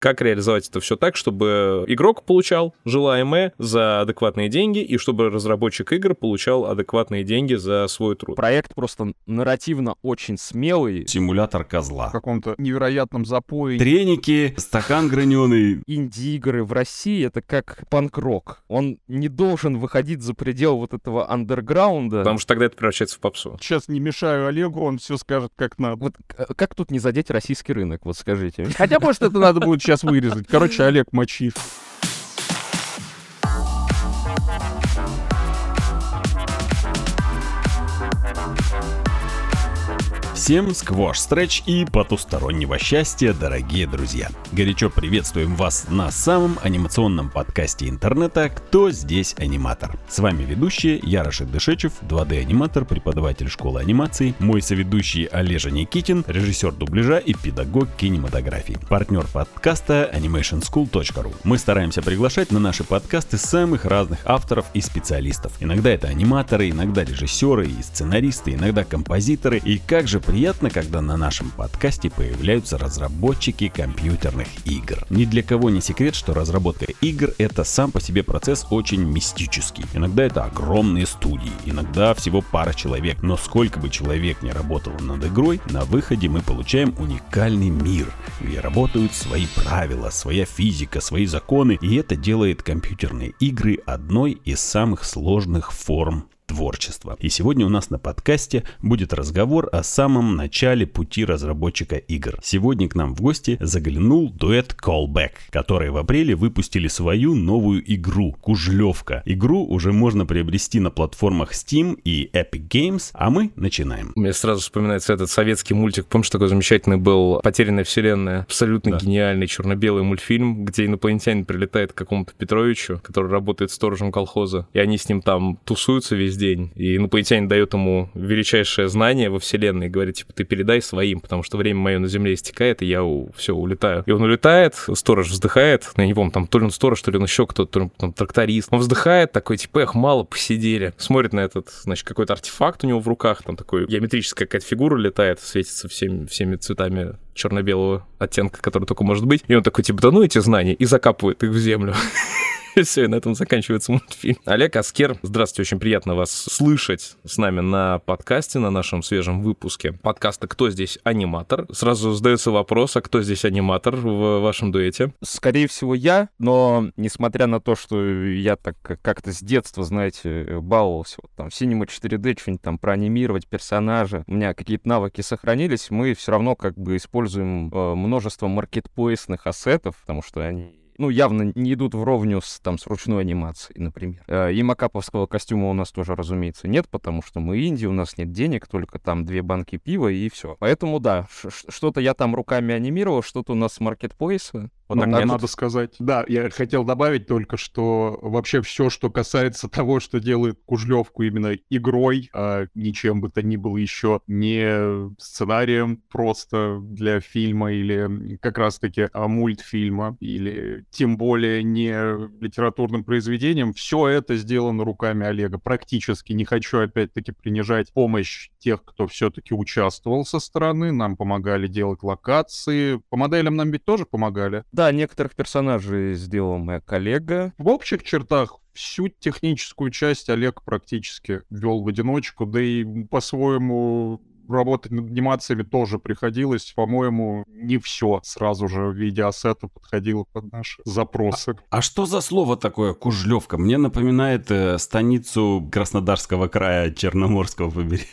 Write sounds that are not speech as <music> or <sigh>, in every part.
как реализовать это все так, чтобы игрок получал желаемое за адекватные деньги, и чтобы разработчик игр получал адекватные деньги за свой труд. Проект просто нарративно очень смелый. Симулятор козла. В каком-то невероятном запое. Треники, стакан граненый. Инди-игры в России — это как панк-рок. Он не должен выходить за предел вот этого андерграунда. Потому что тогда это превращается в попсу. Сейчас не мешаю Олегу, он все скажет как надо. Вот как тут не задеть российский рынок, вот скажите. Хотя, может, это надо будет сейчас вырезать. Короче, Олег мочит. Всем сквош, стретч и потустороннего счастья, дорогие друзья! Горячо приветствуем вас на самом анимационном подкасте интернета «Кто здесь аниматор?». С вами ведущий я Рашид Дышечев, 2D-аниматор, преподаватель школы анимации, мой соведущий Олежа Никитин, режиссер дубляжа и педагог кинематографии, партнер подкаста animationschool.ru. Мы стараемся приглашать на наши подкасты самых разных авторов и специалистов. Иногда это аниматоры, иногда режиссеры и сценаристы, иногда композиторы. И как же приятно, когда на нашем подкасте появляются разработчики компьютерных игр. Ни для кого не секрет, что разработка игр это сам по себе процесс очень мистический. Иногда это огромные студии, иногда всего пара человек, но сколько бы человек не работало над игрой, на выходе мы получаем уникальный мир, где работают свои правила, своя физика, свои законы, и это делает компьютерные игры одной из самых сложных форм творчества. И сегодня у нас на подкасте будет разговор о самом начале пути разработчика игр. Сегодня к нам в гости заглянул дуэт Callback, которые в апреле выпустили свою новую игру Кужлевка. Игру уже можно приобрести на платформах Steam и Epic Games, а мы начинаем. Мне сразу вспоминается этот советский мультик, помнишь, такой замечательный был «Потерянная вселенная», абсолютно да. гениальный черно-белый мультфильм, где инопланетянин прилетает к какому-то Петровичу, который работает сторожем колхоза, и они с ним там тусуются весь день, и инопланетянин дает ему величайшее знание во вселенной и говорит, типа, ты передай своим, потому что время мое на Земле истекает, и я у... все, улетаю. И он улетает, сторож вздыхает, я не там то ли он сторож, то ли он еще кто-то, то ли он там, тракторист. Он вздыхает такой, типа, эх, мало посидели. Смотрит на этот, значит, какой-то артефакт у него в руках, там такой геометрическая какая-то фигура летает, светится всеми, всеми цветами черно-белого оттенка, который только может быть. И он такой, типа, да ну эти знания, и закапывает их в землю. <laughs> <laughs> Все, и на этом заканчивается мультфильм. Олег Аскер, здравствуйте, очень приятно вас слышать с нами на подкасте, на нашем свежем выпуске подкаста «Кто здесь аниматор?». Сразу задается вопрос, а кто здесь аниматор в вашем дуэте? Скорее всего, я, но несмотря на то, что я так как-то с детства, знаете, баловался, вот, там, Cinema 4D что-нибудь там проанимировать персонажа, у меня какие-то навыки сохранились, мы все равно как бы используем э, множество маркетплейсных ассетов, потому что они ну, явно не идут вровню с, там, с ручной анимацией, например. Э, и макаповского костюма у нас тоже, разумеется, нет, потому что мы Индия, у нас нет денег, только там две банки пива и все. Поэтому, да, что-то я там руками анимировал, что-то у нас с маркетплейса. Вот ну, так надо сказать. Да, я хотел добавить только, что вообще все, что касается <laughs> того, что делает Кужлевку именно игрой, а ничем бы то ни было еще, не сценарием просто для фильма или как раз-таки а, мультфильма, или тем более не литературным произведением, все это сделано руками Олега. Практически не хочу опять-таки принижать помощь тех, кто все-таки участвовал со стороны, нам помогали делать локации. По моделям нам ведь тоже помогали. Да, некоторых персонажей сделал моя коллега. В общих чертах всю техническую часть Олег практически вел в одиночку, да и по-своему работать над анимациями тоже приходилось. По-моему, не все сразу же в виде ассета подходило под наши запросы. А, а что за слово такое кужлевка? Мне напоминает э, станицу Краснодарского края Черноморского побережья.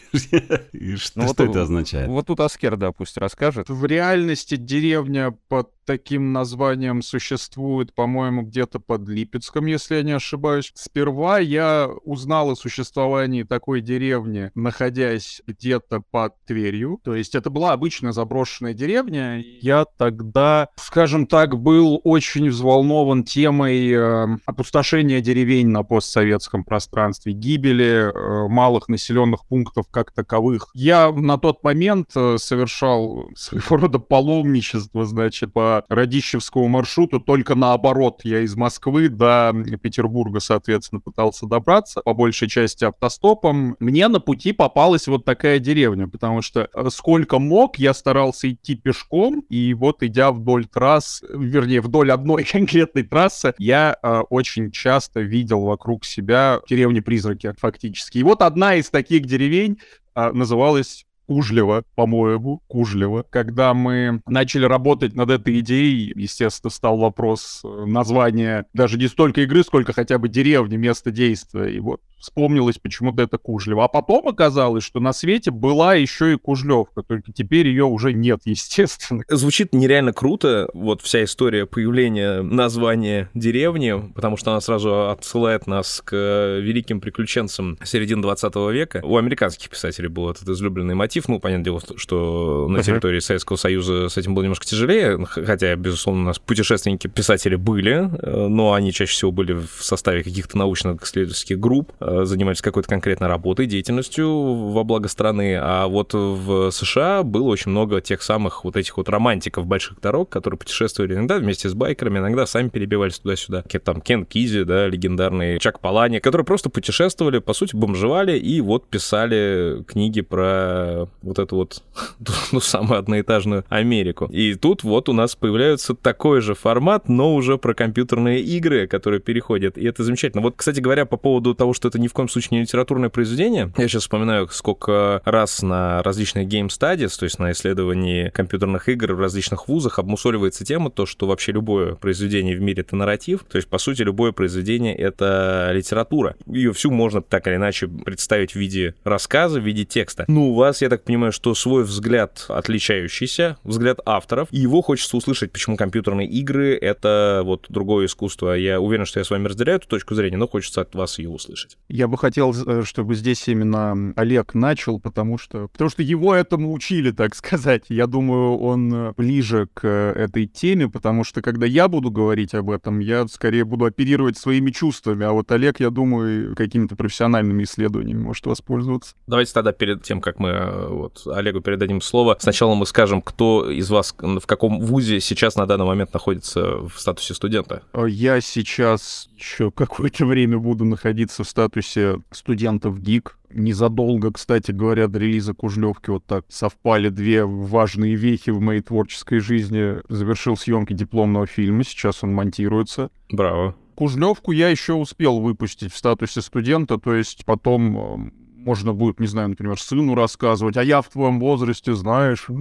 <laughs> Что, ну, что это означает? Вот тут Аскер, да, пусть расскажет. В реальности деревня под таким названием существует, по-моему, где-то под Липецком, если я не ошибаюсь. Сперва я узнал о существовании такой деревни, находясь где-то под Тверью. То есть это была обычная заброшенная деревня. Я тогда, скажем так, был очень взволнован темой э, опустошения деревень на постсоветском пространстве, гибели э, малых населенных пунктов как таковых. Я на тот момент э, совершал своего рода паломничество, значит, по по Радищевскому маршруту, только наоборот. Я из Москвы до Петербурга, соответственно, пытался добраться, по большей части автостопом. Мне на пути попалась вот такая деревня, потому что э, сколько мог, я старался идти пешком, и вот идя вдоль трасс, вернее, вдоль одной <laughs> конкретной трассы, я э, очень часто видел вокруг себя деревни-призраки, фактически. И вот одна из таких деревень э, называлась Кужлева, по-моему, Кужлева. Когда мы начали работать над этой идеей, естественно, стал вопрос э, названия даже не столько игры, сколько хотя бы деревни, место действия. И вот вспомнилось почему-то это Кужлева. А потом оказалось, что на свете была еще и Кужлевка, только теперь ее уже нет, <laughs> естественно. Звучит нереально круто, вот вся история появления названия деревни, потому что она сразу отсылает нас к великим приключенцам середины 20 века. У американских писателей был этот излюбленный мотив. Ну, понятное дело, что на территории Советского Союза с этим было немножко тяжелее, хотя, безусловно, у нас путешественники-писатели были, э, но они чаще всего были в составе каких-то научно-исследовательских групп, Э, занимались какой-то конкретной работой, деятельностью во благо страны, а вот в США было очень много тех самых вот этих вот романтиков больших дорог, которые путешествовали иногда вместе с байкерами, иногда сами перебивались туда-сюда. Там Кен Кизи, да, легендарный Чак Палани, которые просто путешествовали, по сути, бомжевали и вот писали книги про вот эту вот, <laughs> ну, самую одноэтажную Америку. И тут вот у нас появляется такой же формат, но уже про компьютерные игры, которые переходят. И это замечательно. Вот, кстати говоря, по поводу того, что это это ни в коем случае не литературное произведение. Я сейчас вспоминаю, сколько раз на различных game studies, то есть на исследовании компьютерных игр в различных вузах обмусоливается тема, то, что вообще любое произведение в мире — это нарратив. То есть, по сути, любое произведение — это литература. Ее всю можно так или иначе представить в виде рассказа, в виде текста. Ну, у вас, я так понимаю, что свой взгляд отличающийся, взгляд авторов, и его хочется услышать, почему компьютерные игры — это вот другое искусство. Я уверен, что я с вами разделяю эту точку зрения, но хочется от вас ее услышать. Я бы хотел, э, чтобы здесь именно Олег начал, потому что, потому что его этому учили, так сказать. Я думаю, он э, ближе к этой теме, потому что когда я буду говорить об этом, я скорее буду оперировать своими чувствами, а вот Олег, я думаю, какими-то профессиональными исследованиями может воспользоваться. Давайте тогда перед тем, как мы э, вот Олегу передадим слово, сначала мы скажем, кто из вас в каком вузе сейчас на данный момент находится в статусе студента. Я сейчас еще какое-то время буду находиться в статусе статусе студентов ГИК. Незадолго, кстати говоря, до релиза Кужлевки вот так совпали две важные вехи в моей творческой жизни. Завершил съемки дипломного фильма, сейчас он монтируется. Браво. Кужлевку я еще успел выпустить в статусе студента, то есть потом э, можно будет, не знаю, например, сыну рассказывать, а я в твоем возрасте, знаешь. <laughs>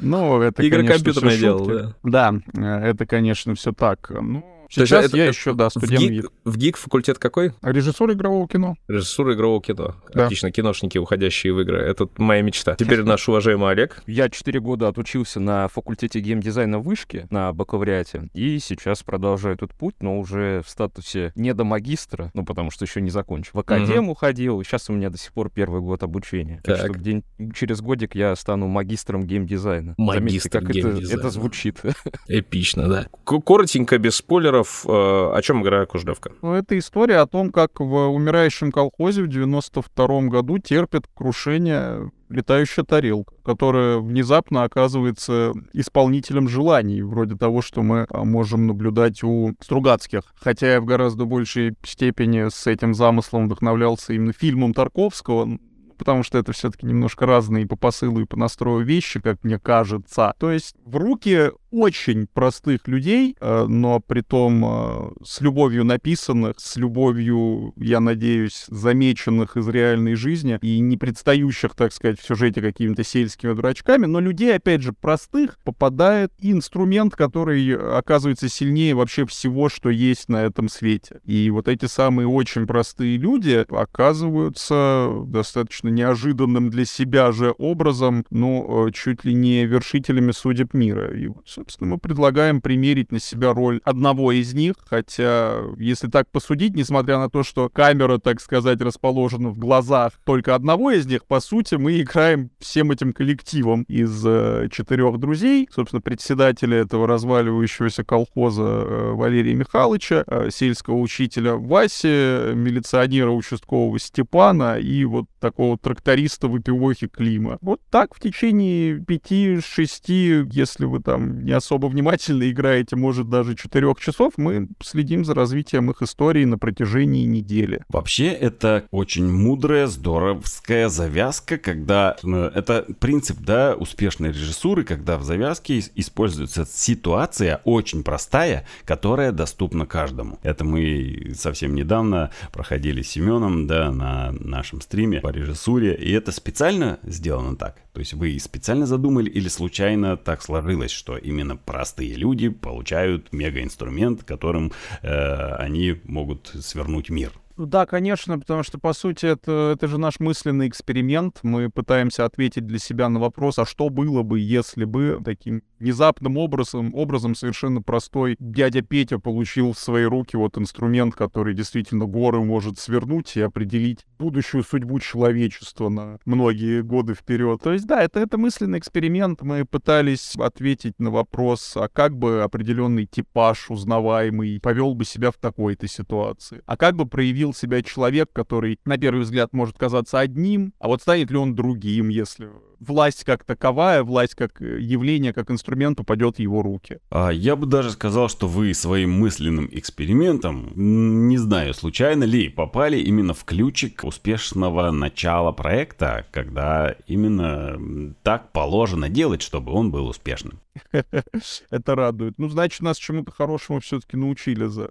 Ну, это, Игры компьютерное дело, да. Да, это, конечно, все так. Ну, Сейчас это, я это, еще, да, студент. В ГИК, в ГИК факультет какой? Режиссура игрового кино. Режиссура игрового кино. Да. Отлично, киношники, уходящие в игры. Это моя мечта. <laughs> Теперь наш уважаемый Олег. Я четыре года отучился на факультете геймдизайна в Вышке на бакалавриате. И сейчас продолжаю этот путь, но уже в статусе не до магистра, ну, потому что еще не закончил. В академ уходил, и сейчас у меня до сих пор первый год обучения. Так, так что где через годик я стану магистром геймдизайна. Магистр Заметьте, как это, это звучит. <laughs> Эпично, да. Коротенько, без спойлеров, примеров, э, о чем игра Кужлевка? Ну, это история о том, как в умирающем колхозе в 92 году терпит крушение летающая тарелка, которая внезапно оказывается исполнителем желаний, вроде того, что мы а, можем наблюдать у Стругацких. Хотя я в гораздо большей степени с этим замыслом вдохновлялся именно фильмом Тарковского, потому что это все-таки немножко разные по посылу и по настрою вещи, как мне кажется. То есть в руки очень простых людей, э, но при том э, с любовью написанных, с любовью, я надеюсь, замеченных из реальной жизни и не предстающих, так сказать, в сюжете какими-то сельскими дурачками, но людей, опять же, простых попадает инструмент, который оказывается сильнее вообще всего, что есть на этом свете. И вот эти самые очень простые люди оказываются достаточно неожиданным для себя же образом, ну, э, чуть ли не вершителями судеб мира. И вот, собственно, мы предлагаем примерить на себя роль одного из них, хотя, если так посудить, несмотря на то, что камера, так сказать, расположена в глазах только одного из них, по сути, мы играем всем этим коллективом из э, четырех друзей, собственно, председателя этого разваливающегося колхоза э, Валерия Михайловича, э, сельского учителя Васи, милиционера участкового Степана и вот такого тракториста в эпилоге Клима. Вот так в течение пяти-шести, если вы там не особо внимательно играете, может, даже четырех часов, мы следим за развитием их истории на протяжении недели. Вообще, это очень мудрая, здоровская завязка, когда... э, Это принцип, да, успешной режиссуры, когда в завязке ис- используется ситуация очень простая, которая доступна каждому. Это мы совсем недавно проходили с Семеном, да, на нашем стриме режиссуре, и это специально сделано так. То есть вы специально задумали или случайно так сложилось, что именно простые люди получают мегаинструмент, которым э, они могут свернуть мир. Да, конечно, потому что, по сути, это, это же наш мысленный эксперимент. Мы пытаемся ответить для себя на вопрос, а что было бы, если бы таким внезапным образом, образом совершенно простой дядя Петя получил в свои руки вот инструмент, который действительно горы может свернуть и определить будущую судьбу человечества на многие годы вперед. То есть, да, это, это мысленный эксперимент. Мы пытались ответить на вопрос, а как бы определенный типаж узнаваемый повел бы себя в такой-то ситуации? А как бы проявил себя человек, который, на первый взгляд, может казаться одним, а вот станет ли он другим, если власть как таковая, власть как э, явление, как инструмент упадет в его руки? А, Я бы даже сказал, что вы своим мысленным экспериментом, не знаю, случайно ли, попали именно в ключик успешного начала проекта, когда именно так положено делать, чтобы он был успешным. <laughs> Это радует. Ну, значит, нас чему-то хорошему все-таки научили за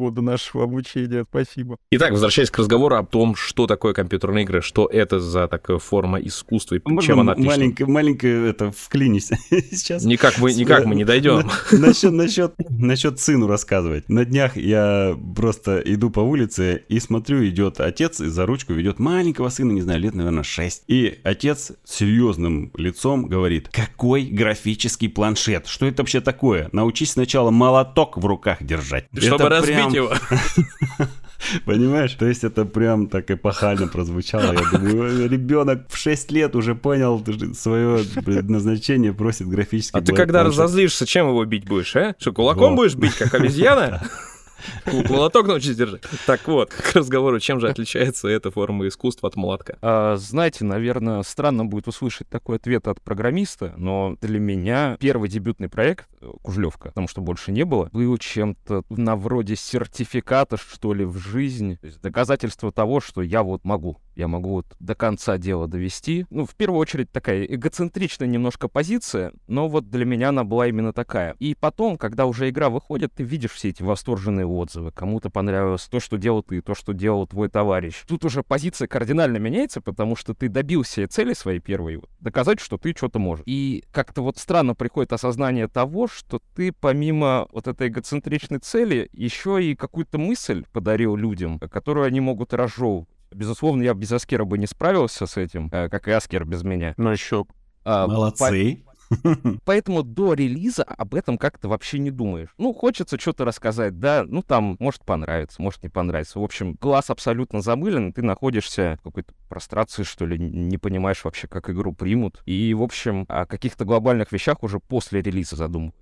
годы нашего обучения. Спасибо. Итак, возвращаясь к разговору о том, что такое компьютерные игры, что это за такая форма искусства и Можно чем она отлична. маленькое, маленькое это вклинись <laughs> сейчас. Никак мы, никак мы не дойдем. Насчет, насчет, насчет сыну рассказывать. На днях я просто иду по улице и смотрю, идет отец и за ручку ведет маленького сына, не знаю, лет, наверное, 6. И отец с серьезным лицом говорит, какой графический планшет? Что это вообще такое? Научись сначала молоток в руках держать. Чтобы Это разбить прям- его. <laughs> Понимаешь? То есть это прям так эпохально прозвучало. Я думаю, ребенок в 6 лет уже понял свое предназначение, просит графический А ты когда разозлишься, чем его бить будешь, а? Что, кулаком будешь бить, как обезьяна? <laughs> Молоток научись держать. Так вот, к разговору, чем же отличается эта форма искусства от молотка? А, знаете, наверное, странно будет услышать такой ответ от программиста, но для меня первый дебютный проект э, Кужлевка, потому что больше не было, был чем-то на вроде сертификата, что ли, в есть доказательство того, что я вот могу. Я могу вот до конца дела довести. Ну, в первую очередь, такая эгоцентричная немножко позиция, но вот для меня она была именно такая. И потом, когда уже игра выходит, ты видишь все эти восторженные отзывы. Кому-то понравилось то, что делал ты, то, что делал твой товарищ. Тут уже позиция кардинально меняется, потому что ты добился цели своей первой, вот, доказать, что ты что-то можешь. И как-то вот странно приходит осознание того, что ты помимо вот этой эгоцентричной цели еще и какую-то мысль подарил людям, которую они могут разжевывать. Безусловно, я без Аскера бы не справился с этим, э, как и Аскер без меня. Ну, еще А, по- Молодцы. <laughs> Поэтому до релиза об этом как-то вообще не думаешь. Ну, хочется что-то рассказать, да, ну там, может понравится, может не понравится. В общем, глаз абсолютно замылен, ты находишься в какой-то прострации, что ли, не понимаешь вообще, как игру примут. И, в общем, о каких-то глобальных вещах уже после релиза задумываешься.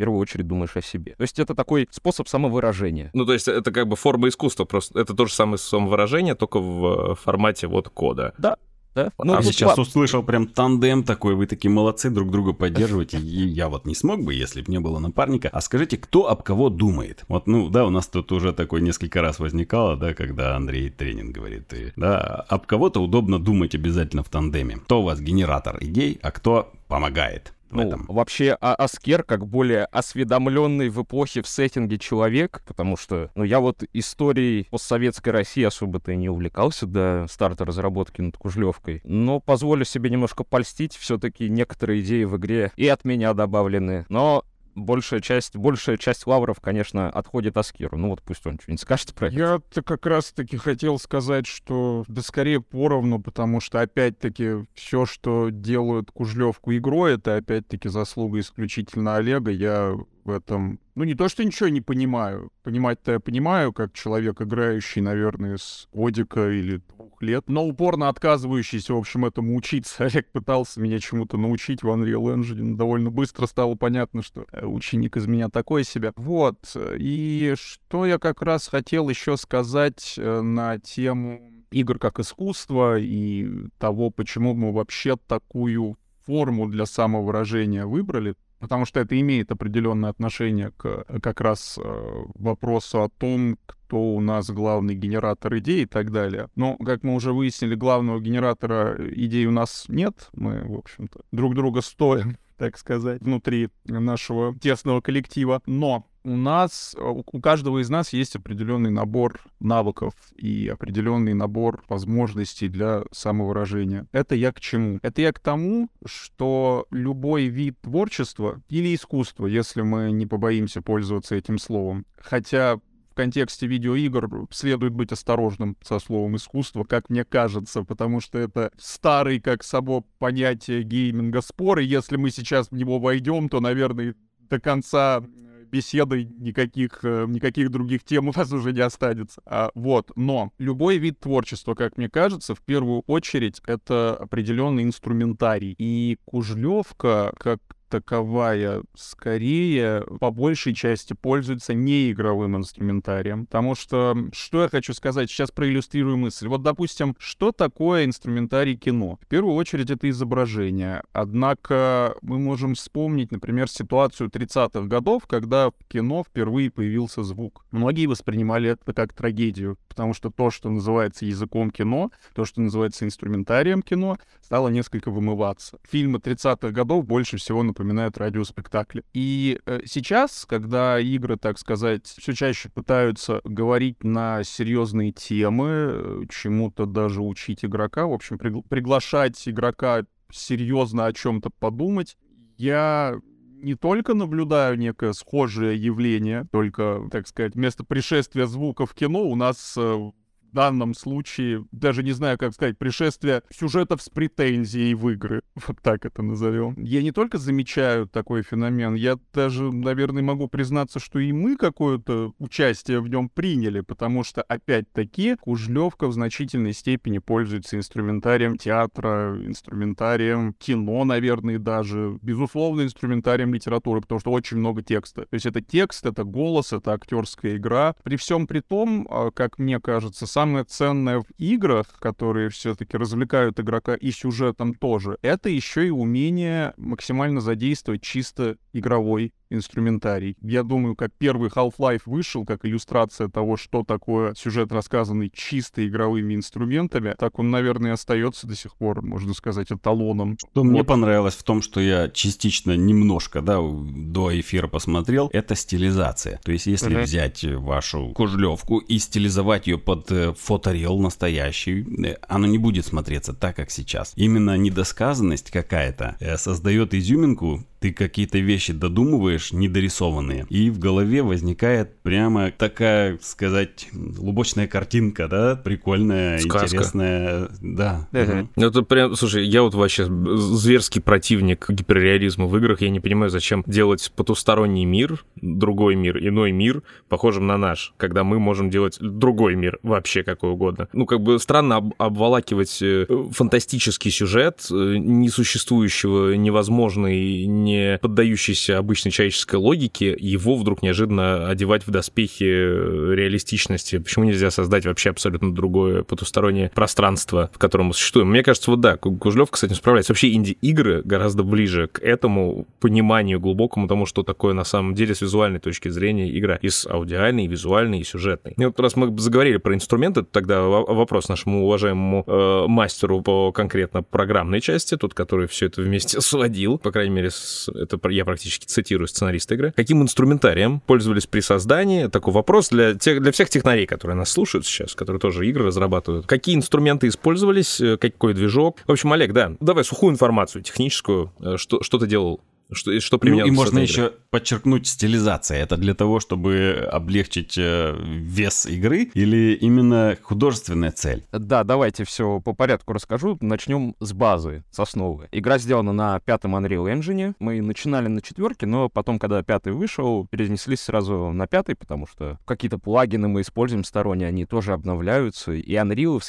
В первую очередь думаешь о себе. То есть это такой способ самовыражения. Ну, то есть это как бы форма искусства, просто это то же самое самовыражение, только в э, формате вот кода. Да? А Ну, тут сейчас ла- услышал прям тандем такой, вы такие молодцы, друг друга поддерживаете, <laughs> и я вот не смог бы, если бы не было напарника. А скажите, кто об кого думает? Вот, ну, да, у нас тут уже такой несколько раз возникало, да, когда Андрей тренинг говорит, и, да, об кого-то удобно думать обязательно в тандеме. Кто у вас генератор идей, а кто помогает в Ну, этом? вообще, а Аскер, как более осведомленный в эпохе, в сеттинге человек, потому что, ну, я вот историей постсоветской России особо-то и не увлекался до старта разработки над Кужлевкой, но позволю себе немножко польстить, все-таки некоторые идеи в игре и от меня добавлены, но большая часть, большая часть лавров, конечно, отходит Аскеру. Ну вот пусть он что-нибудь скажет про это. Я-то как раз-таки хотел сказать, что да скорее поровну, потому что опять-таки все, что делают Кужлевку игрой, это опять-таки заслуга исключительно Олега. Я в этом, ну не то, что ничего не понимаю. Понимать-то я понимаю, как человек, играющий, наверное, с годика или двух лет, но упорно отказывающийся, в общем, этому учиться. <laughs> Олег пытался меня чему-то научить в Unreal Engine. Довольно быстро стало понятно, что э, ученик из меня такой себе. Вот. И что я как раз хотел еще сказать э, на тему игр как искусства и того, почему мы вообще такую форму для самовыражения выбрали, потому что это имеет определенное отношение к как раз э, вопросу о том, кто у нас главный генератор идей и так далее. Но, как мы уже выяснили, главного генератора идей у нас нет. Мы, в общем-то, друг друга стоим <laughs> так сказать, внутри нашего тесного коллектива. Но у нас, э, у каждого из нас есть определенный набор навыков и определенный набор возможностей для самовыражения. Это я к чему? Это я к тому, что любой вид творчества или искусства, если мы не побоимся пользоваться этим словом, хотя в контексте видеоигр следует быть осторожным со словом искусство, как мне кажется, потому что это старый, как само понятие гейминга спор, и если мы сейчас в него войдем, то, наверное, до конца беседы никаких, э, никаких других тем у вас <laughs> уже не останется. А, вот, но любой вид творчества, как мне кажется, в первую очередь это определенный инструментарий. И Кужлевка, как таковая скорее по большей части пользуется неигровым инструментарием. Потому что, что я хочу сказать, сейчас проиллюстрирую мысль. Вот, допустим, что такое инструментарий кино? В первую очередь это изображение. Однако мы можем вспомнить, например, ситуацию 30-х годов, когда в кино впервые появился звук. Многие воспринимали это как трагедию, потому что то, что называется языком кино, то, что называется инструментарием кино, стало несколько вымываться. Фильмы 30-х годов больше всего напоминают напоминают радиоспектакли. И э, сейчас, когда игры, так сказать, все чаще пытаются говорить на серьезные темы, э, чему-то даже учить игрока, в общем, пригла- приглашать игрока серьезно о чем-то подумать, я не только наблюдаю некое схожее явление, только, так сказать, вместо пришествия звука в кино у нас э, данном случае, даже не знаю, как сказать, пришествие сюжетов с претензией в игры, <laughs> вот так это назовем. Я не только замечаю такой феномен, я даже, наверное, могу признаться, что и мы какое-то участие в нем приняли, потому что, опять-таки, Кужлевка в значительной степени пользуется инструментарием театра, инструментарием кино, наверное, даже, безусловно, инструментарием литературы, потому что очень много текста. То есть это текст, это голос, это актерская игра. При всем при том, а, как мне кажется, сам самое ценное в играх, которые все-таки развлекают игрока и сюжетом тоже, это еще и умение максимально задействовать чисто игровой инструментарий. Я думаю, как первый Half-Life вышел, как иллюстрация того, что такое сюжет, рассказанный чисто игровыми инструментами, так он, наверное, остается до сих пор, можно сказать, эталоном. Что вот. мне понравилось в том, что я частично немножко, да, до эфира посмотрел, это стилизация. То есть, если uh-huh. взять вашу кужлевку и стилизовать ее под э, фоторел настоящий, э, оно не будет смотреться так, как сейчас. Именно недосказанность какая-то э, создает изюминку ты какие-то вещи додумываешь, недорисованные, и в голове возникает прямо такая, сказать, лубочная картинка, да, прикольная, Сказка. интересная, да. Угу. Это прям, слушай, я вот вообще зверский противник гиперреализма в играх, я не понимаю, зачем делать потусторонний мир, другой мир, иной мир, похожим на наш, когда мы можем делать другой мир, вообще какой угодно. Ну, как бы странно об обволакивать э, фантастический сюжет, э, несуществующего, невозможный, не поддающийся обычной человеческой логике, его вдруг неожиданно одевать в доспехи реалистичности. Почему нельзя создать вообще абсолютно другое потустороннее пространство, в котором мы существуем? Мне кажется, вот да, Кужлев, кстати, справляется. Вообще инди-игры гораздо ближе к этому пониманию глубокому тому, что такое на самом деле с визуальной точки зрения игра. И с аудиальной, и визуальной, и сюжетной. И вот раз мы заговорили про инструменты, тогда вопрос нашему уважаемому э, мастеру по конкретно программной части, тот, который все это вместе <laughs> сводил, по крайней мере, с это я практически цитирую сценариста игры, каким инструментарием пользовались при создании? Такой вопрос для, тех, для всех технарей, которые нас слушают сейчас, которые тоже игры разрабатывают. Какие инструменты использовались, э, какой движок? В общем, Олег, да, давай сухую информацию техническую, э, что, что ты делал что, что применял ну, и можно еще подчеркнуть стилизация. Это для того, чтобы облегчить э, вес игры или именно художественная цель? Да, давайте все по порядку расскажу. Начнем с базы, с основы. Игра сделана на пятом Unreal Engine. Мы начинали на четверке, но потом, когда пятый вышел, перенеслись сразу на пятый, потому что какие-то плагины мы используем сторонние, они тоже обновляются. И Unreal,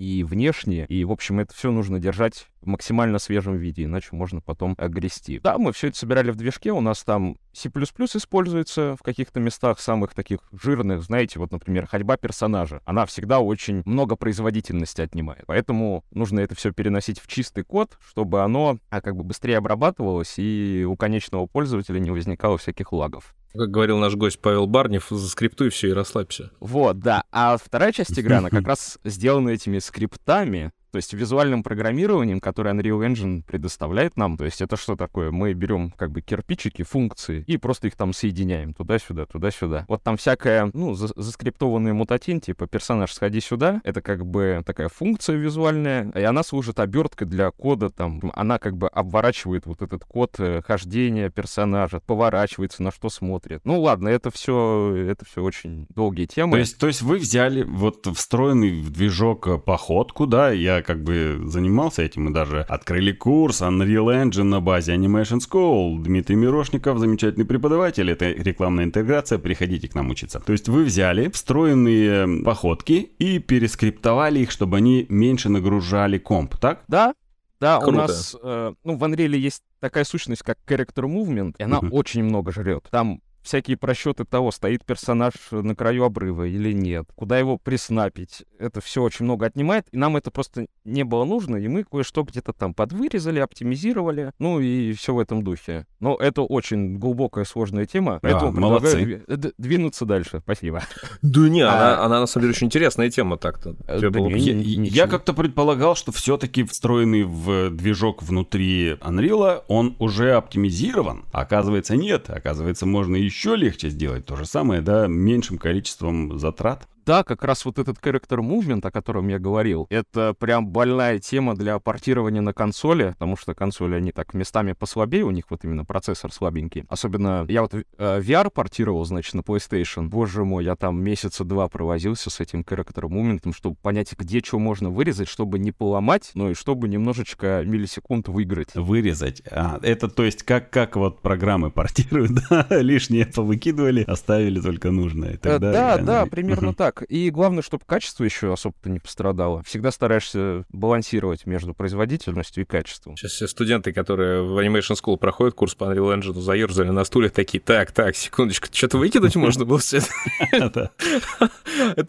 и внешние. И, в общем, это все нужно держать в максимально свежем виде, иначе можно потом огрести. Да, мы все это собирали в движке, у нас там C++ используется в каких-то местах самых таких жирных, знаете, вот, например, ходьба персонажа. Она всегда очень много производительности отнимает. Поэтому нужно это все переносить в чистый код, чтобы оно а, как бы быстрее обрабатывалось и у конечного пользователя не возникало всяких лагов. Как говорил наш гость Павел Барнев, заскриптуй все и расслабься. Вот, да. А вторая часть игры, она как <laughs> раз сделана этими скриптами, то есть визуальным программированием, которое Unreal Engine предоставляет нам, то есть это что такое? Мы берем как бы кирпичики, функции и просто их там соединяем туда-сюда, туда-сюда. Вот там всякая, ну, за заскриптованный мутатин, типа персонаж сходи сюда, это как бы такая функция визуальная, и она служит оберткой для кода, там, она как бы обворачивает вот этот код э, хождения персонажа, поворачивается, на что смотрит. Ну ладно, это все, это все очень долгие темы. То есть, то есть вы взяли вот встроенный в движок походку, да, я как бы занимался этим, мы даже открыли курс Unreal Engine на базе Animation School. Дмитрий Мирошников, замечательный преподаватель, это рекламная интеграция, приходите к нам учиться. То есть вы взяли встроенные походки и перескриптовали их, чтобы они меньше нагружали комп, так? Да, да, Круто. у нас, э, ну, в Unreal есть такая сущность, как Character Movement, и она uh-huh. очень много жрет. Там всякие просчеты того, стоит персонаж на краю обрыва или нет, куда его приснапить. Это все очень много отнимает, и нам это просто не было нужно, и мы кое-что где-то там подвырезали, оптимизировали, ну и все в этом духе. Но это очень глубокая, сложная тема, поэтому да, молодцы. двинуться дальше. Спасибо. Да не, а... она, она на самом деле очень интересная тема так-то. Э, да, было... я, я как-то предполагал, что все-таки встроенный в движок внутри Unreal, он уже оптимизирован. Оказывается, нет. Оказывается, можно и еще легче сделать то же самое, да, меньшим количеством затрат да, как раз вот этот character movement, о котором я говорил, это прям больная тема для портирования на консоли, потому что консоли, они так местами послабее, у них вот именно процессор слабенький. Особенно я вот э, VR портировал, значит, на PlayStation. Боже мой, я там месяца два провозился с этим character movement, чтобы понять, где что можно вырезать, чтобы не поломать, но и чтобы немножечко миллисекунд выиграть. Вырезать. А, это то есть как, как вот программы портируют, <laughs> да, лишнее повыкидывали, оставили только нужное. Тогда да, да, примерно так. И главное, чтобы качество еще особо-то не пострадало. Всегда стараешься балансировать между производительностью и качеством. Сейчас все студенты, которые в Animation School проходят курс по Unreal Engine, заерзали на стуле такие, так, так, секундочку, что-то выкинуть <laughs> можно было все <laughs> это?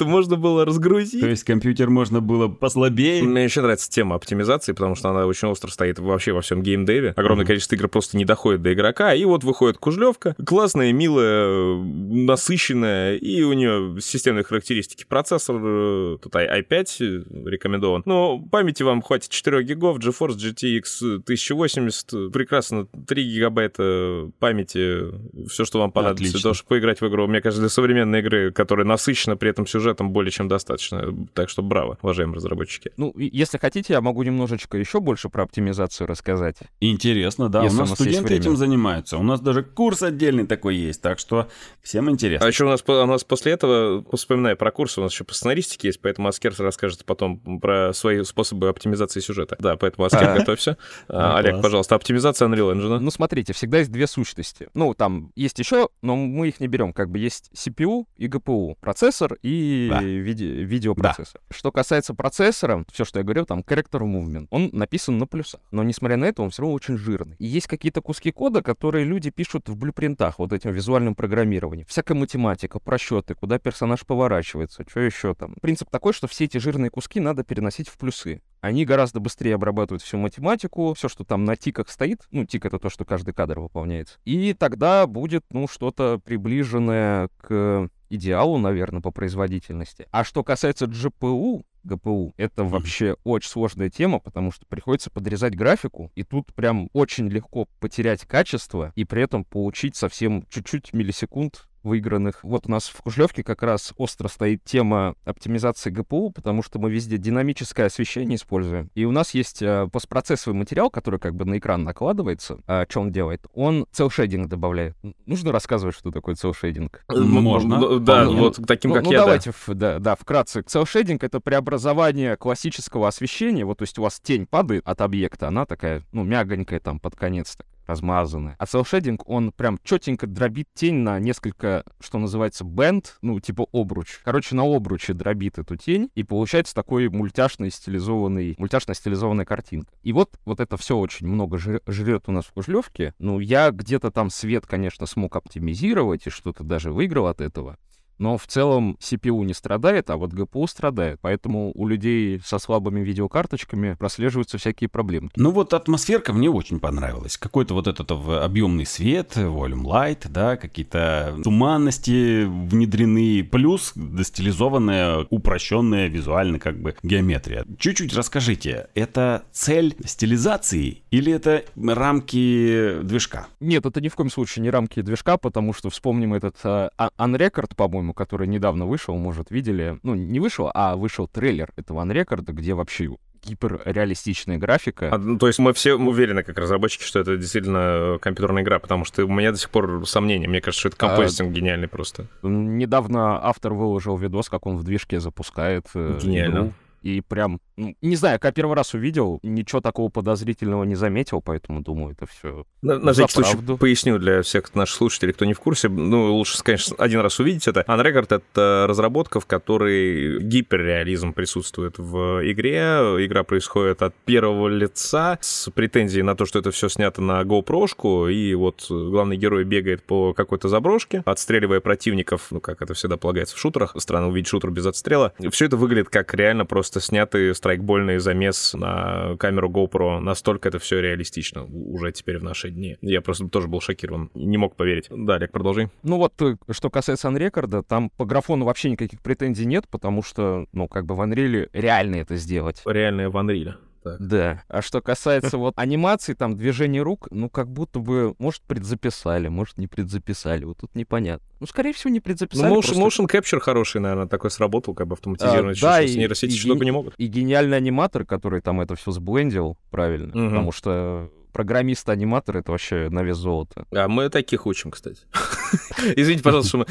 можно было разгрузить. То есть компьютер можно было послабее? Мне еще нравится тема оптимизации, потому что она очень остро стоит вообще во всем геймдеве. Огромное количество игр просто не доходит до игрока, и вот выходит кужлевка, классная, милая, насыщенная, и у нее системные характеристики характеристики. Процессор э, тут i5 э, рекомендован. Но памяти вам хватит 4 гигов, GeForce GTX 1080, прекрасно 3 гигабайта памяти, все, что вам понадобится, того, чтобы поиграть в игру. Мне кажется, для современной игры, которая насыщена при этом сюжетом, более чем достаточно. Так что браво, уважаемые разработчики. Ну, если хотите, я могу немножечко еще больше про оптимизацию рассказать. Интересно, да. Если у нас, у нас студенты этим занимаются. У нас даже курс отдельный такой есть, так что всем интересно. А еще у нас, у нас после этого, вспоминая про курс, у нас еще по сценаристике есть, поэтому Аскер расскажет потом про свои способы оптимизации сюжета. Да, поэтому Аскер, а готовься. <laughs> А, Олег, класс. пожалуйста, оптимизация Unreal Engine. Ну, смотрите, всегда есть две сущности. Ну, там есть еще, но мы их не берем. Как бы есть CPU и GPU, процессор и да. виде- видеопроцессор. Да. Что касается процессора, все, что я говорил, там, character movement, он написан на плюсах. Но, несмотря на это, он все равно очень жирный. И есть какие-то куски кода, которые люди пишут в блюпринтах, вот этим визуальным программированием. Всякая математика, просчеты, куда персонаж поворачивает, обрабатывается, что еще там. Принцип такой, что все эти жирные куски надо переносить в плюсы. Они гораздо быстрее обрабатывают всю математику, все, что там на тиках стоит, ну, тик — это то, что каждый кадр выполняется. И тогда будет, ну, что-то приближенное к идеалу, наверное, по производительности. А что касается GPU, GPU, это вообще очень сложная тема, потому что приходится подрезать графику, и тут прям очень легко потерять качество и при этом получить совсем чуть-чуть миллисекунд выигранных. Вот у нас в Кужлевке как раз остро стоит тема оптимизации ГПУ, потому что мы везде динамическое освещение используем. И у нас есть э, постпроцессовый материал, который как бы на экран накладывается. А что он делает? Он целшейдинг добавляет. Нужно рассказывать, что такое целшейдинг? Э, можно. Да, ну, вот таким, как ну, я, Ну, давайте, да. да, да, вкратце. Целшейдинг — это преобразование классического освещения. Вот, то есть у вас тень падает от объекта, она такая, ну, мягонькая там под конец, так размазанная. А селшейдинг, он прям четенько дробит тень на несколько, что называется, бенд, ну, типа обруч. Короче, на обруче дробит эту тень, и получается такой мультяшный стилизованный, мультяшная стилизованная картинка. И вот, вот это все очень много жрет у нас в Кужлевке. Ну, я где-то там свет, конечно, смог оптимизировать, и что-то даже выиграл от этого но в целом CPU не страдает, а вот GPU страдает. Поэтому у людей со слабыми видеокарточками прослеживаются всякие проблемы. Ну вот атмосферка мне очень понравилась. Какой-то вот этот объемный свет, volume light, да, какие-то туманности внедрены, плюс достилизованная, упрощенная визуально как бы геометрия. Чуть-чуть расскажите, это цель стилизации или это рамки движка? Нет, это ни в коем случае не рамки движка, потому что вспомним этот uh, Unrecord, по-моему, по-моему, который недавно вышел, может, видели. Ну, не вышел, а вышел трейлер этого Unrecord, где вообще гиперреалистичная графика. А, ну, то есть мы все уверены, как разработчики, что это действительно компьютерная игра, потому что у меня до сих пор сомнения. Мне кажется, что это композитинг а, гениальный просто. Недавно автор выложил видос, как он в движке запускает э, Гениально. игру. И прям, ну, не знаю, как первый раз увидел, ничего такого подозрительного не заметил, поэтому думаю, это все. На, на всякий случай поясню для всех наших слушателей, кто не в курсе. Ну, лучше, конечно, один раз увидеть это. Unrecord — это разработка, в которой гиперреализм присутствует в игре. Игра происходит от первого лица с претензией на то, что это все снято на GoPro, и вот главный герой бегает по какой-то заброшке, отстреливая противников, ну, как это всегда полагается в шутерах. Странно увидеть шутер без отстрела. Все это выглядит как реально просто просто снятый страйкбольный замес на камеру GoPro. Настолько это все реалистично уже теперь в наши дни. Я просто тоже был шокирован. Не мог поверить. Да, Олег, продолжи. Ну вот, э, что касается Unrecord, там по графону вообще никаких претензий нет, потому что, ну, как бы в Unreal реально это сделать. Реальное в Unreal так. Да. А что касается вот анимации, там, движения рук, ну, как будто бы, может, предзаписали, может, не предзаписали. Вот тут непонятно. Ну, скорее всего, не предзаписали. Ну, motion, просто... motion capture хороший, наверное, такой сработал, как бы автоматизированный. А, да, и, нейросети и, что не могут. И гениальный аниматор, который там это все сблендил, правильно, угу. потому что программист-аниматор — это вообще на вес золота. А мы таких учим, кстати. <laughs> <laughs> Извините, пожалуйста, что мы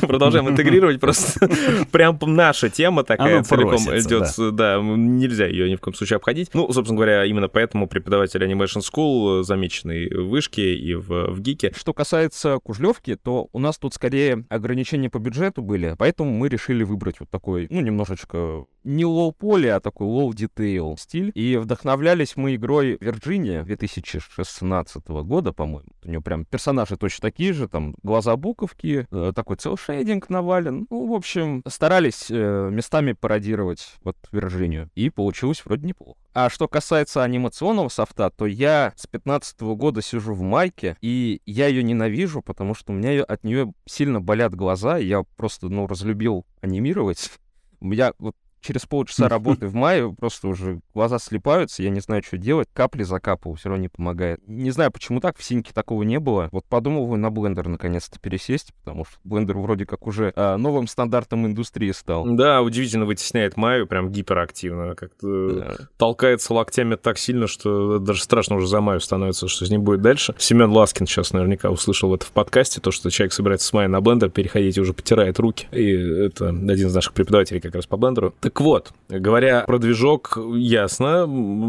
<laughs> продолжаем интегрировать, просто <laughs> прям наша тема такая целиком идет. Да. нельзя ее ни в коем случае обходить. Ну, собственно говоря, именно поэтому преподаватель Animation School замеченный в Вышке и в, в ГИКе. Что касается Кужлевки, то у нас тут скорее ограничения по бюджету были, поэтому мы решили выбрать вот такой, ну, немножечко не low-poly, а такой low-detail стиль. И вдохновлялись мы игрой Virginia 2016 года, по-моему. У нее прям персонажи точно такие же, там глаза пуговки, э, такой cel shading навален. Ну, в общем, старались э, местами пародировать вот Virginia. И получилось вроде неплохо. А что касается анимационного софта, то я с 15 года сижу в майке, и я ее ненавижу, потому что у меня от нее сильно болят глаза, я просто, ну, разлюбил анимировать. <laughs> Я вот через полчаса <laughs> работы в мае просто уже глаза слепаются, я не знаю, что делать, капли закапывал, все равно не помогает. Не знаю, почему так, в синьке такого не было. Вот подумал вы на блендер наконец-то пересесть, потому что блендер вроде как уже а, новым стандартом индустрии стал. Да, удивительно вытесняет маю, прям гиперактивно, как-то да. толкается локтями так сильно, что даже страшно уже за маю становится, что с ним будет дальше. Семен Ласкин сейчас наверняка услышал это в подкасте, то, что человек собирается с мая на блендер переходить и уже потирает руки. И это один из наших преподавателей как раз по блендеру. Так вот, говоря про движок, ясно,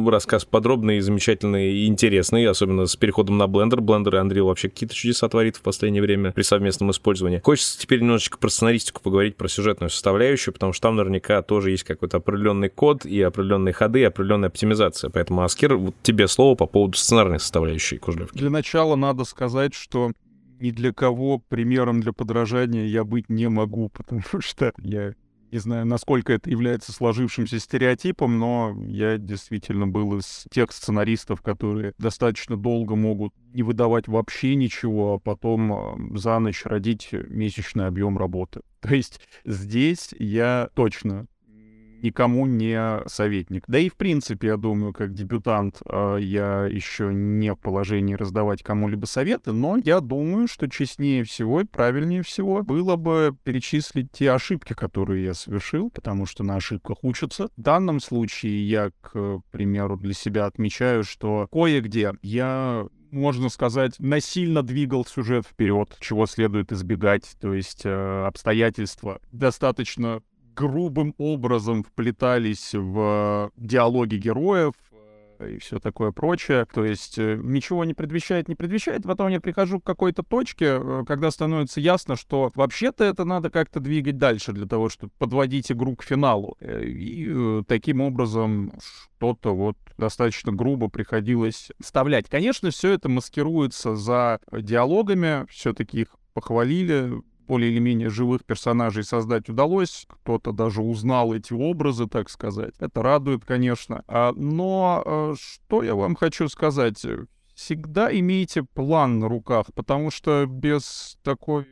рассказ подробный, замечательный и интересный, особенно с переходом на Blender. Blender и Unreal вообще какие-то чудеса творит в последнее время при совместном использовании. Хочется теперь немножечко про сценаристику поговорить, про сюжетную составляющую, потому что там наверняка тоже есть какой-то определенный код и определенные ходы, и определенная оптимизация. Поэтому, Аскер, вот тебе слово по поводу сценарной составляющей Кужлевки. Для начала надо сказать, что ни для кого примером для подражания я быть не могу, <laughs> потому что я не знаю, насколько это является сложившимся стереотипом, но я действительно был из тех сценаристов, которые достаточно долго могут не выдавать вообще ничего, а потом а, за ночь родить месячный объем работы. <laughs> То есть здесь я точно никому не советник. Да и в принципе, я думаю, как дебютант а, я еще не в положении раздавать кому-либо советы, но я думаю, что честнее всего и правильнее всего было бы перечислить те ошибки, которые я совершил, потому что на ошибках учатся. В данном случае я, к примеру, для себя отмечаю, что кое-где я можно сказать, насильно двигал сюжет вперед, чего следует избегать. То есть э, обстоятельства достаточно грубым образом вплетались в диалоги героев, и все такое прочее. То есть э, ничего не предвещает, не предвещает. Потом я прихожу к какой-то точке, э, когда становится ясно, что вообще-то это надо как-то двигать дальше для того, чтобы подводить игру к финалу. Э, и таким образом что-то вот достаточно грубо приходилось вставлять. Конечно, все это маскируется за диалогами, все-таки их похвалили, более или менее живых персонажей создать удалось. Кто-то даже узнал эти образы, так сказать. Это радует, конечно. А, но э, что я вам хочу сказать? Всегда имейте план на руках, потому что без такой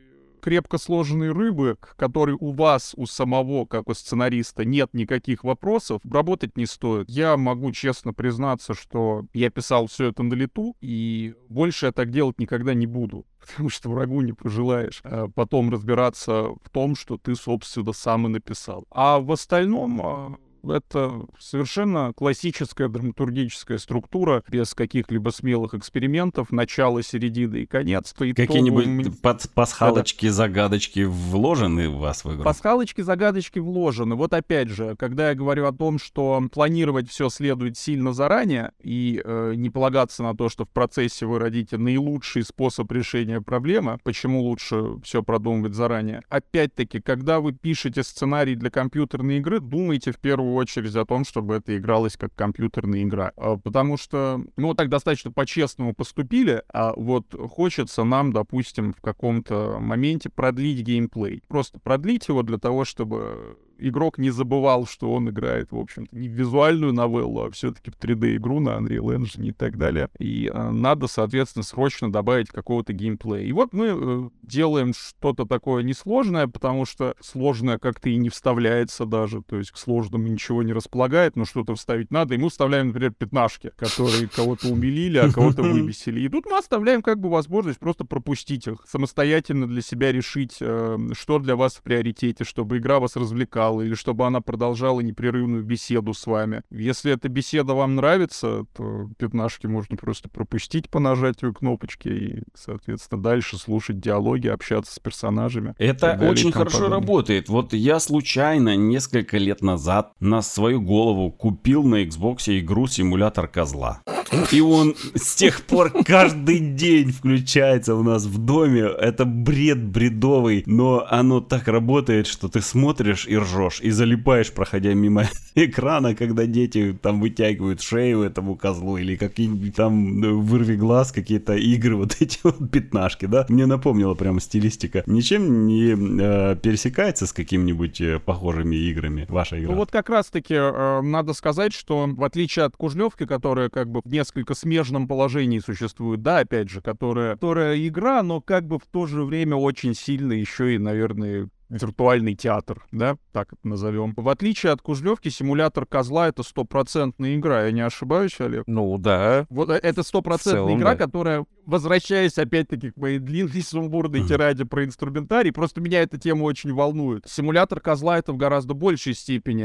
крепко сложенной рыбы, к которой у вас, у самого, как у сценариста, нет никаких вопросов, работать не стоит. Я могу честно признаться, что я писал все это на лету, и больше я так делать никогда не буду <laughs> потому что врагу не пожелаешь а потом разбираться в том, что ты, собственно, сам и написал. А в остальном а, это совершенно классическая драматургическая структура, без каких-либо смелых экспериментов, начало, середина и конец. Какие-нибудь под пасхалочки, да. загадочки вложены в вас в игру? Пасхалочки, загадочки вложены. Вот опять же, когда я говорю о том, что планировать все следует сильно заранее и э, не полагаться на то, что в процессе вы родите наилучший способ решения проблемы, почему лучше все продумывать заранее. Опять-таки, когда вы пишете сценарий для компьютерной игры, думайте в первую очередь о том, чтобы это игралось как компьютерная игра. А, потому что мы вот так достаточно по-честному поступили, а вот хочется нам, допустим, в каком-то моменте продлить геймплей. Просто продлить его для того, чтобы игрок не забывал, что он играет, в общем-то, не в визуальную новеллу, а все-таки в 3D-игру на Unreal Engine и так далее. И э, надо, соответственно, срочно добавить какого-то геймплея. И вот мы э, делаем что-то такое несложное, потому что сложное как-то и не вставляется даже, то есть к сложному ничего не располагает, но что-то вставить надо, и мы вставляем, например, пятнашки, которые кого-то умилили, а кого-то выбесили. И тут мы оставляем как бы возможность просто пропустить их, самостоятельно для себя решить, э, что для вас в приоритете, чтобы игра вас развлекала, читала, или чтобы она продолжала непрерывную беседу с вами. Если эта беседа вам нравится, то пятнашки можно просто пропустить по нажатию кнопочки и, соответственно, дальше слушать диалоги, общаться с персонажами. Это очень хорошо подобное. работает. Вот я случайно несколько лет назад на свою голову купил на Xbox игру «Симулятор козла». И он с тех пор каждый день включается у нас в доме. Это бред бредовый, но оно так работает, что ты смотришь и ржешь, и залипаешь, проходя мимо <laughs> экрана, когда дети там вытягивают шею этому козлу, или какие-нибудь там э, вырви глаз, какие-то игры, вот <laughs> эти вот пятнашки, да. Мне напомнила прям стилистика. Ничем не э, пересекается с какими-нибудь э, похожими играми ваша игра? Ну вот как раз-таки э, надо сказать, что в отличие от Кужлевки, которая как бы несколько смежном положении существует, да, опять же, которая, которая игра, но как бы в то же время очень сильно еще и, наверное, виртуальный театр, да, так это назовем. В отличие от Кужлевки, симулятор козла — это стопроцентная игра, я не ошибаюсь, Олег? Ну, да. Вот э, это стопроцентная игра, да. которая, возвращаясь опять-таки к моей длинной <laughs> сумбурной тираде про инструментарий, просто меня эта тема очень волнует. Симулятор козла — это в гораздо большей степени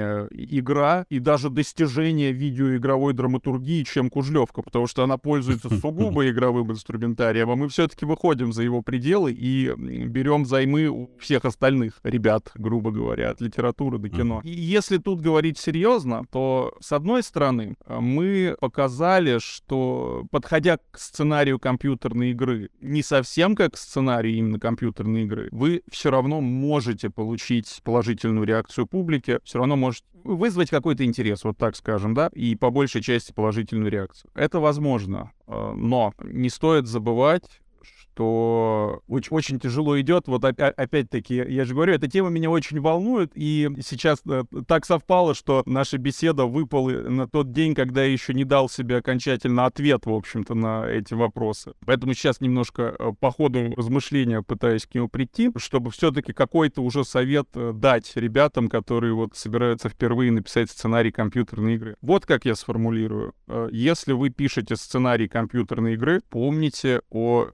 игра и даже достижение видеоигровой драматургии, чем Кужлевка, потому что она пользуется <laughs> сугубо игровым инструментарием, а мы все-таки выходим за его пределы и берем займы у всех остальных ребят, грубо говоря, от литературы до кино. И если тут говорить серьезно, то, с одной стороны, мы показали, что, подходя к сценарию компьютерной игры, не совсем как сценарий именно компьютерной игры, вы все равно можете получить положительную реакцию публики, все равно можете вызвать какой-то интерес, вот так скажем, да, и по большей части положительную реакцию. Это возможно, э, но не стоит забывать, что очень, очень тяжело идет. Вот опять-таки, я же говорю, эта тема меня очень волнует, и сейчас э, так совпало, что наша беседа выпала на тот день, когда я еще не дал себе окончательно ответ, в общем-то, на эти вопросы. Поэтому сейчас немножко э, по ходу размышления пытаюсь к нему прийти, чтобы все-таки какой-то уже совет э, дать ребятам, которые вот собираются впервые написать сценарий компьютерной игры. Вот как я сформулирую. Если вы пишете сценарий компьютерной игры, помните о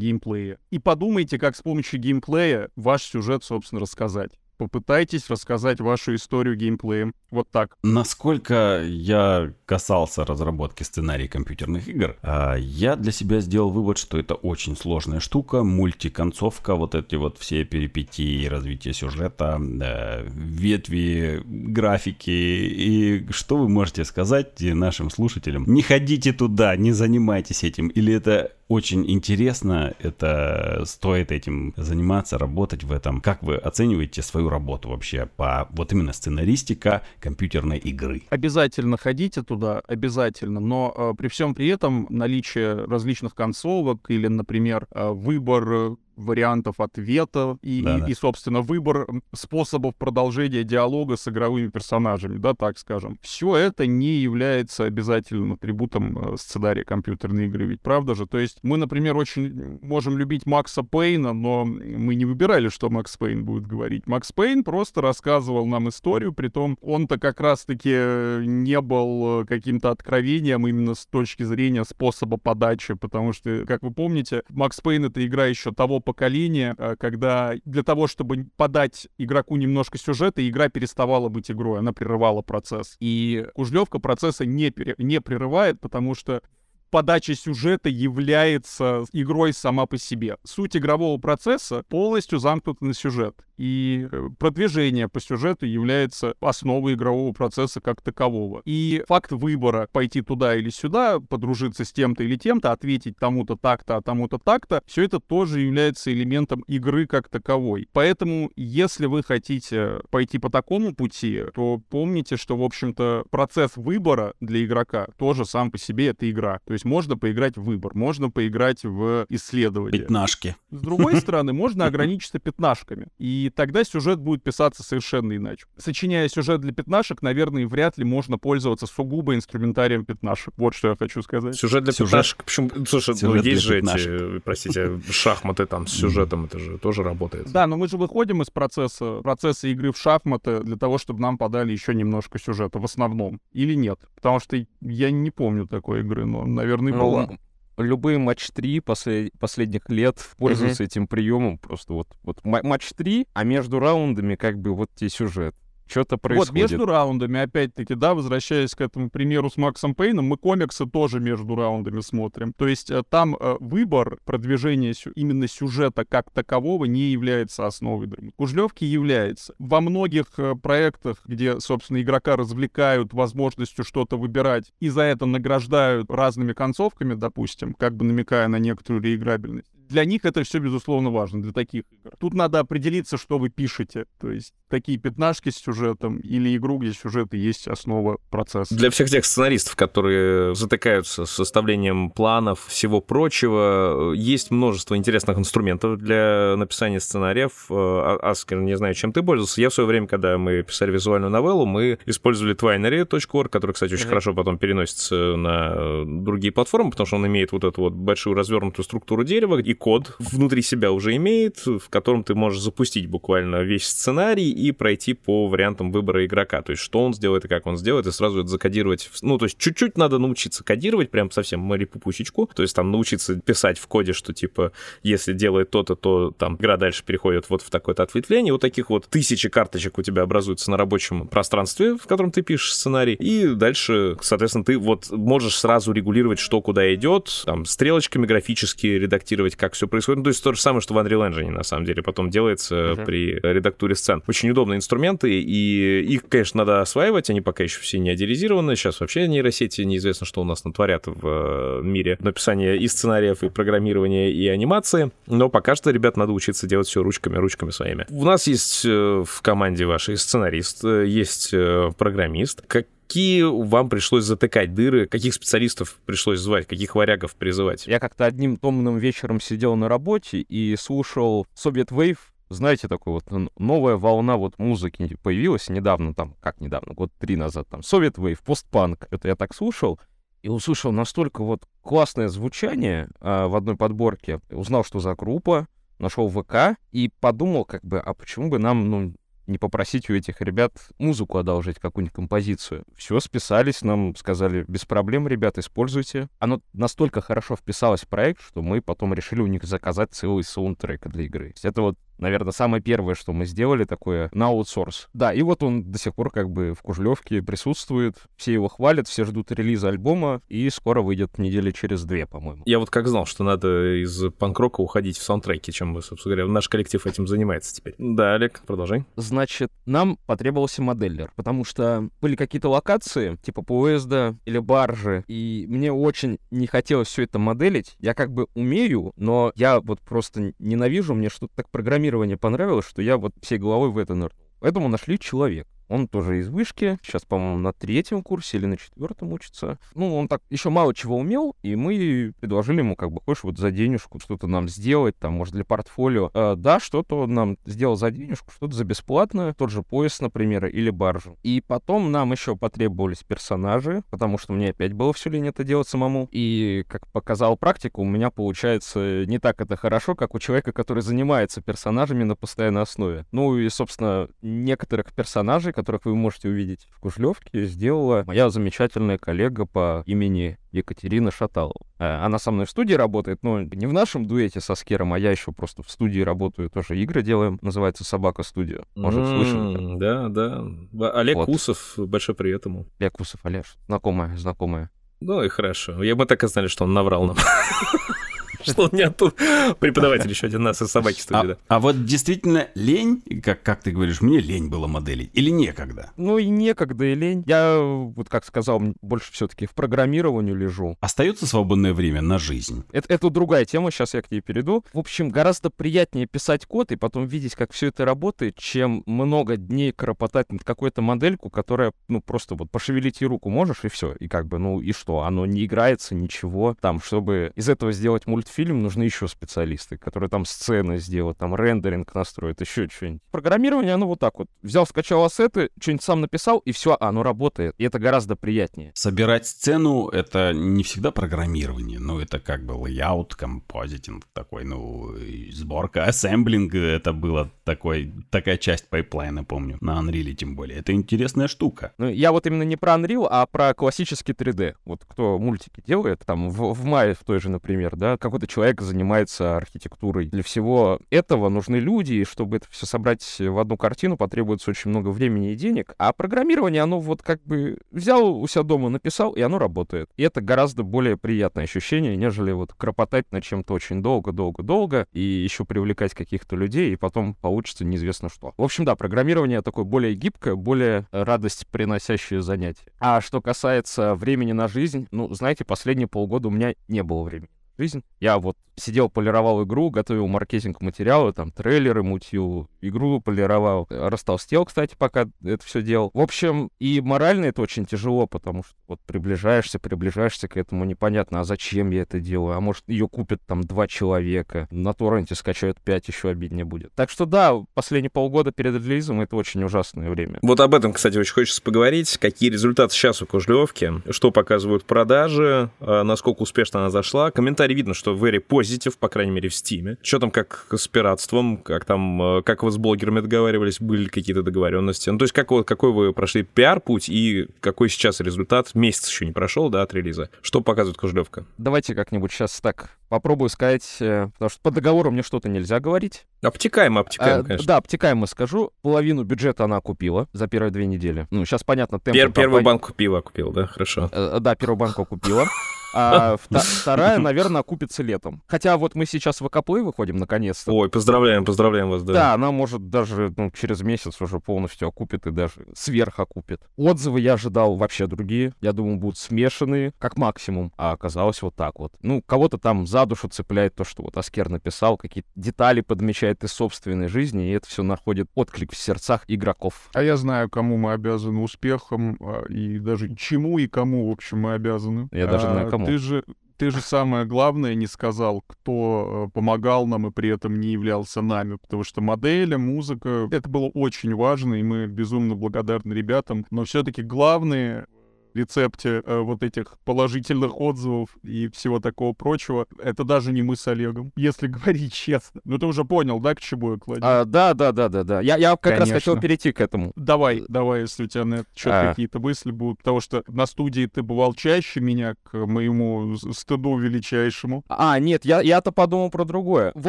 геймплее. И подумайте, как с помощью геймплея ваш сюжет, собственно, рассказать. попытайтесь рассказать вашу историю геймплеем. Вот так. Насколько я касался разработки сценарий компьютерных игр, а, я для себя сделал вывод, что это очень сложная штука, мультиконцовка, вот эти вот все перипетии, развитие сюжета, ветви, графики. И что вы можете сказать нашим слушателям? Не ходите туда, не занимайтесь этим. Или это очень интересно, это стоит этим заниматься, работать в этом. Как вы оцениваете свою работу вообще по вот именно сценаристика компьютерной игры? Обязательно ходите туда, обязательно, но э, при всем при этом наличие различных концовок или, например, э, выбор вариантов ответа и, да, и, да. и, собственно, выбор способов продолжения диалога с игровыми персонажами, да, так скажем. Все это не является обязательным атрибутом э, сценария компьютерной игры, ведь правда же? То есть мы, например, очень можем любить Макса Пейна, но мы не выбирали, что Макс Пейн будет говорить. Макс Пейн просто рассказывал нам историю, при том он-то как раз-таки э, не был э, каким-то откровением именно с точки зрения способа подачи, потому что, как вы помните, Макс Пейн — это игра еще того поколения, э, когда для того, чтобы подать игроку немножко сюжета, игра переставала быть игрой, она прерывала процесс. И Кужлевка процесса не, пере, не прерывает, потому что подача сюжета является игрой сама по себе. Суть игрового процесса полностью замкнута на сюжет. И э, продвижение по сюжету является основой игрового процесса как такового. И факт выбора пойти туда или сюда, подружиться с тем-то или тем-то, ответить тому-то так-то, а тому-то так-то, все это тоже является элементом игры как таковой. Поэтому, если вы хотите пойти по такому пути, то помните, что, в общем-то, процесс выбора для игрока тоже сам по себе это игра. То есть можно поиграть в выбор, можно поиграть в исследование. Пятнашки. С другой <laughs> стороны, можно ограничиться пятнашками. И тогда сюжет будет писаться совершенно иначе. Сочиняя сюжет для пятнашек, наверное, вряд ли можно пользоваться сугубо инструментарием пятнашек. Вот что я хочу сказать. Сюжет для сюжет. пятнашек? Почему? Слушай, ну, сюжет ну, есть же эти, простите, шахматы там с сюжетом, это же тоже работает. Да, но мы же выходим из процесса, процесса игры в шахматы для того, чтобы нам подали еще немножко сюжета в основном. Или нет? Потому что я не помню такой игры, но, наверное, наверное, ну, была. Любые матч 3 после, последних лет пользуются uh-huh. этим приемом. Просто вот, вот матч 3, а между раундами как бы вот тебе сюжет что-то происходит. Вот между раундами, опять-таки, да, возвращаясь к этому примеру с Максом Пейном, мы комиксы тоже между раундами смотрим. То есть э, там э, выбор продвижения именно сюжета как такового не является основой драмы. Кужлевки является. Во многих э, проектах, где, собственно, игрока развлекают возможностью что-то выбирать и за это награждают разными концовками, допустим, как бы намекая на некоторую реиграбельность, для них это все, безусловно, важно, для таких игр. Тут надо определиться, что вы пишете. То есть такие пятнашки с сюжетом или игру, где сюжет и есть основа процесса. Для всех тех сценаристов, которые затыкаются с составлением планов, всего прочего, есть множество интересных инструментов для написания сценариев. А, Аскер, не знаю, чем ты пользовался. Я в свое время, когда мы писали визуальную новеллу, мы использовали twinery.org, который, кстати, очень mm-hmm. хорошо потом переносится на другие платформы, потому что он имеет вот эту вот большую развернутую структуру дерева, и код внутри себя уже имеет, в котором ты можешь запустить буквально весь сценарий и пройти по вариантам выбора игрока. То есть, что он сделает и как он сделает, и сразу это закодировать. Ну, то есть, чуть-чуть надо научиться кодировать, прям совсем Мэри Пупусечку. То есть, там научиться писать в коде, что, типа, если делает то-то, то там игра дальше переходит вот в такое-то ответвление. Вот таких вот тысячи карточек у тебя образуются на рабочем пространстве, в котором ты пишешь сценарий. И дальше, соответственно, ты вот можешь сразу регулировать, что куда идет, там, стрелочками графически редактировать, как как все происходит. Ну, то есть то же самое, что в Unreal Engine, на самом деле, потом делается uh-huh. при редактуре сцен. Очень удобные инструменты, и их, конечно, надо осваивать, они пока еще все не адеризированы. Сейчас вообще нейросети неизвестно, что у нас натворят в э, мире написания и сценариев, и программирования, и анимации. Но пока что, ребят, надо учиться делать все ручками, ручками своими. У нас есть э, в команде вашей сценарист, э, есть программист. Как какие вам пришлось затыкать дыры, каких специалистов пришлось звать, каких варягов призывать? Я как-то одним томным вечером сидел на работе и слушал Soviet Wave, знаете, такой вот новая волна вот музыки появилась недавно, там, как недавно, год три назад, там, Soviet Wave, постпанк. Это я так слушал, и услышал настолько вот классное звучание а, в одной подборке, узнал, что за группа, нашел ВК и подумал, как бы, а почему бы нам, ну, не попросить у этих ребят музыку одолжить, какую-нибудь композицию. Все, списались, нам сказали, без проблем, ребят, используйте. Оно настолько хорошо вписалось в проект, что мы потом решили у них заказать целый саундтрек для игры. Это вот наверное, самое первое, что мы сделали такое на аутсорс. Да, и вот он до сих пор как бы в Кужлевке присутствует, все его хвалят, все ждут релиза альбома, и скоро выйдет недели через две, по-моему. Я вот как знал, что надо из панк-рока уходить в саундтреки, чем мы, собственно говоря, наш коллектив этим занимается теперь. Да, Олег, продолжай. Значит, нам потребовался моделлер, потому что были какие-то локации, типа поезда или баржи, и мне очень не хотелось все это моделить. Я как бы умею, но я вот просто ненавижу, мне что-то так программирование понравилось, что я вот всей головой в это нырнул. Поэтому нашли человек. Он тоже из вышки, сейчас, по-моему, на третьем курсе или на четвертом учится. Ну, он так еще мало чего умел, и мы предложили ему, как бы, хочешь вот за денежку что-то нам сделать, там, может, для портфолио. Э, да, что-то он нам сделал за денежку, что-то за бесплатно, тот же пояс, например, или баржу. И потом нам еще потребовались персонажи, потому что мне опять было все лень это делать самому. И, как показал практика, у меня получается не так это хорошо, как у человека, который занимается персонажами на постоянной основе. Ну и, собственно, некоторых персонажей, которых вы можете увидеть в Кужлевке, сделала моя замечательная коллега по имени Екатерина Шаталова. Э, она со мной в студии работает, но не в нашем дуэте со Скером, а я еще просто в студии работаю, тоже игры делаем, называется «Собака студия». Может, mm, слышали? Да, да. Олег вот. Усов, большой привет ему. Олег Усов, Олеж, знакомая, знакомая. Ну и хорошо. Я бы так и знали, что он наврал нам. <laughs> <laughs> Что он не оттуда. Преподаватель еще один нас из собаки студии, а, да. А вот действительно лень, как, как ты говоришь, мне лень было моделить или некогда? Ну и некогда, и лень. Я, вот как сказал, больше все-таки в программировании лежу. Остается свободное время на жизнь? Это, это другая тема, сейчас я к ней перейду. В общем, гораздо приятнее писать код и потом видеть, как все это работает, чем много дней кропотать над какой-то модельку, которая, ну, просто вот пошевелить ей руку можешь, и все. И как бы, ну, и что? Оно не играется, ничего. Там, чтобы из этого сделать мультфильм, фильм, нужны еще специалисты, которые там сцены сделают, там рендеринг настроят, еще что-нибудь. Программирование, оно вот так вот. Взял, скачал ассеты, что-нибудь сам написал, и все, оно работает. И это гораздо приятнее. Собирать сцену — это не всегда программирование, ну, это как бы layout, compositing такой, ну, сборка, ассемблинг — это было такой, такая часть пайплайна, помню, на Unreal тем более. Это интересная штука. Ну, я вот именно не про Unreal, а про классический 3D. Вот кто мультики делает, там, в, в мае в той же, например, да, какой какой-то человек занимается архитектурой. Для всего этого нужны люди, и чтобы это все собрать в одну картину, потребуется очень много времени и денег. А программирование, оно вот как бы взял у себя дома, написал, и оно работает. И это гораздо более приятное ощущение, нежели вот кропотать над чем-то очень долго-долго-долго и еще привлекать каких-то людей, и потом получится неизвестно что. В общем, да, программирование такое более гибкое, более радость приносящее занятие. А что касается времени на жизнь, ну, знаете, последние полгода у меня не было времени жизнь. Я вот сидел, полировал игру, готовил маркетинг материалы, там, трейлеры мутил, игру полировал. Растолстел, кстати, пока это все делал. В общем, и морально это очень тяжело, потому что вот приближаешься, приближаешься к этому, непонятно, а зачем я это делаю? А может, ее купят там два человека, на торренте скачают пять, еще обиднее будет. Так что да, последние полгода перед релизом это очень ужасное время. Вот об этом, кстати, очень хочется поговорить. Какие результаты сейчас у Кожлевки, что показывают продажи, а насколько успешно она зашла. Комментарий видно, что very positive, по крайней мере, в Стиме. Что там как с пиратством, как там, э, как вы с блогерами договаривались, были какие-то договоренности? Ну, то есть как, какой вы прошли пиар-путь и какой сейчас результат? Месяц еще не прошел, да, от релиза. Что показывает Кожлевка? Давайте как-нибудь сейчас так попробую сказать, э, потому что по договору мне что-то нельзя говорить. Обтекаемо, обтекаемо, а, конечно. Да, обтекаемо скажу. Половину бюджета она купила за первые две недели. Ну, сейчас понятно, темп... Пер, первую банку пива купил, да? Хорошо. Э, да, первую банку купила. А <laughs> вторая, наверное, окупится летом. Хотя вот мы сейчас в АКП выходим наконец-то. Ой, поздравляем, поздравляем вас, да. Да, она может даже ну, через месяц уже полностью окупит и даже сверх окупит. Отзывы я ожидал вообще другие. Я думал, будут смешанные, как максимум. А оказалось вот так вот. Ну, кого-то там за душу цепляет то, что вот Аскер написал, какие-то детали подмечает из собственной жизни, и это все находит отклик в сердцах игроков. А я знаю, кому мы обязаны успехом, а, и даже чему и кому, в общем, мы обязаны. Я даже знаю, а, кому. Ты же, ты же самое главное не сказал, кто э, помогал нам и при этом не являлся нами, потому что модели, музыка, это было очень важно, и мы безумно благодарны ребятам, но все-таки главные рецепте э, вот этих положительных отзывов и всего такого прочего, это даже не мы с Олегом, <laughs> если говорить честно. Ну ты уже понял, да, к чему я кладу? А, да, да, да, да, да. Я, я как Конечно. раз хотел перейти к этому. Давай, давай, если у тебя на этот счет А. какие-то мысли будут, потому что на студии ты бывал чаще меня, к моему стыду величайшему. А, нет, я, я-то подумал про другое. В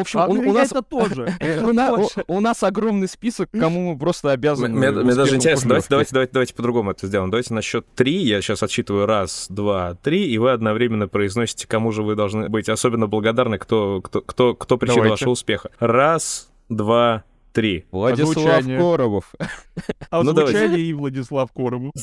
общем, А, у, ну, у нас... это тоже. <laughs> У, на- у- у нас огромный список, кому мы просто обязаны. Мне, даже интересно, давайте, давайте, давайте, давайте по-другому это сделаем. Давайте на счет три, я сейчас отсчитываю раз, два, три, и вы одновременно произносите, кому же вы должны быть особенно благодарны, кто, кто, кто, кто причина Давайте. вашего успеха. Раз, два, три. Владислав Озвучание. Коробов. А Ну, звучание и Владислав Коробов. <laughs>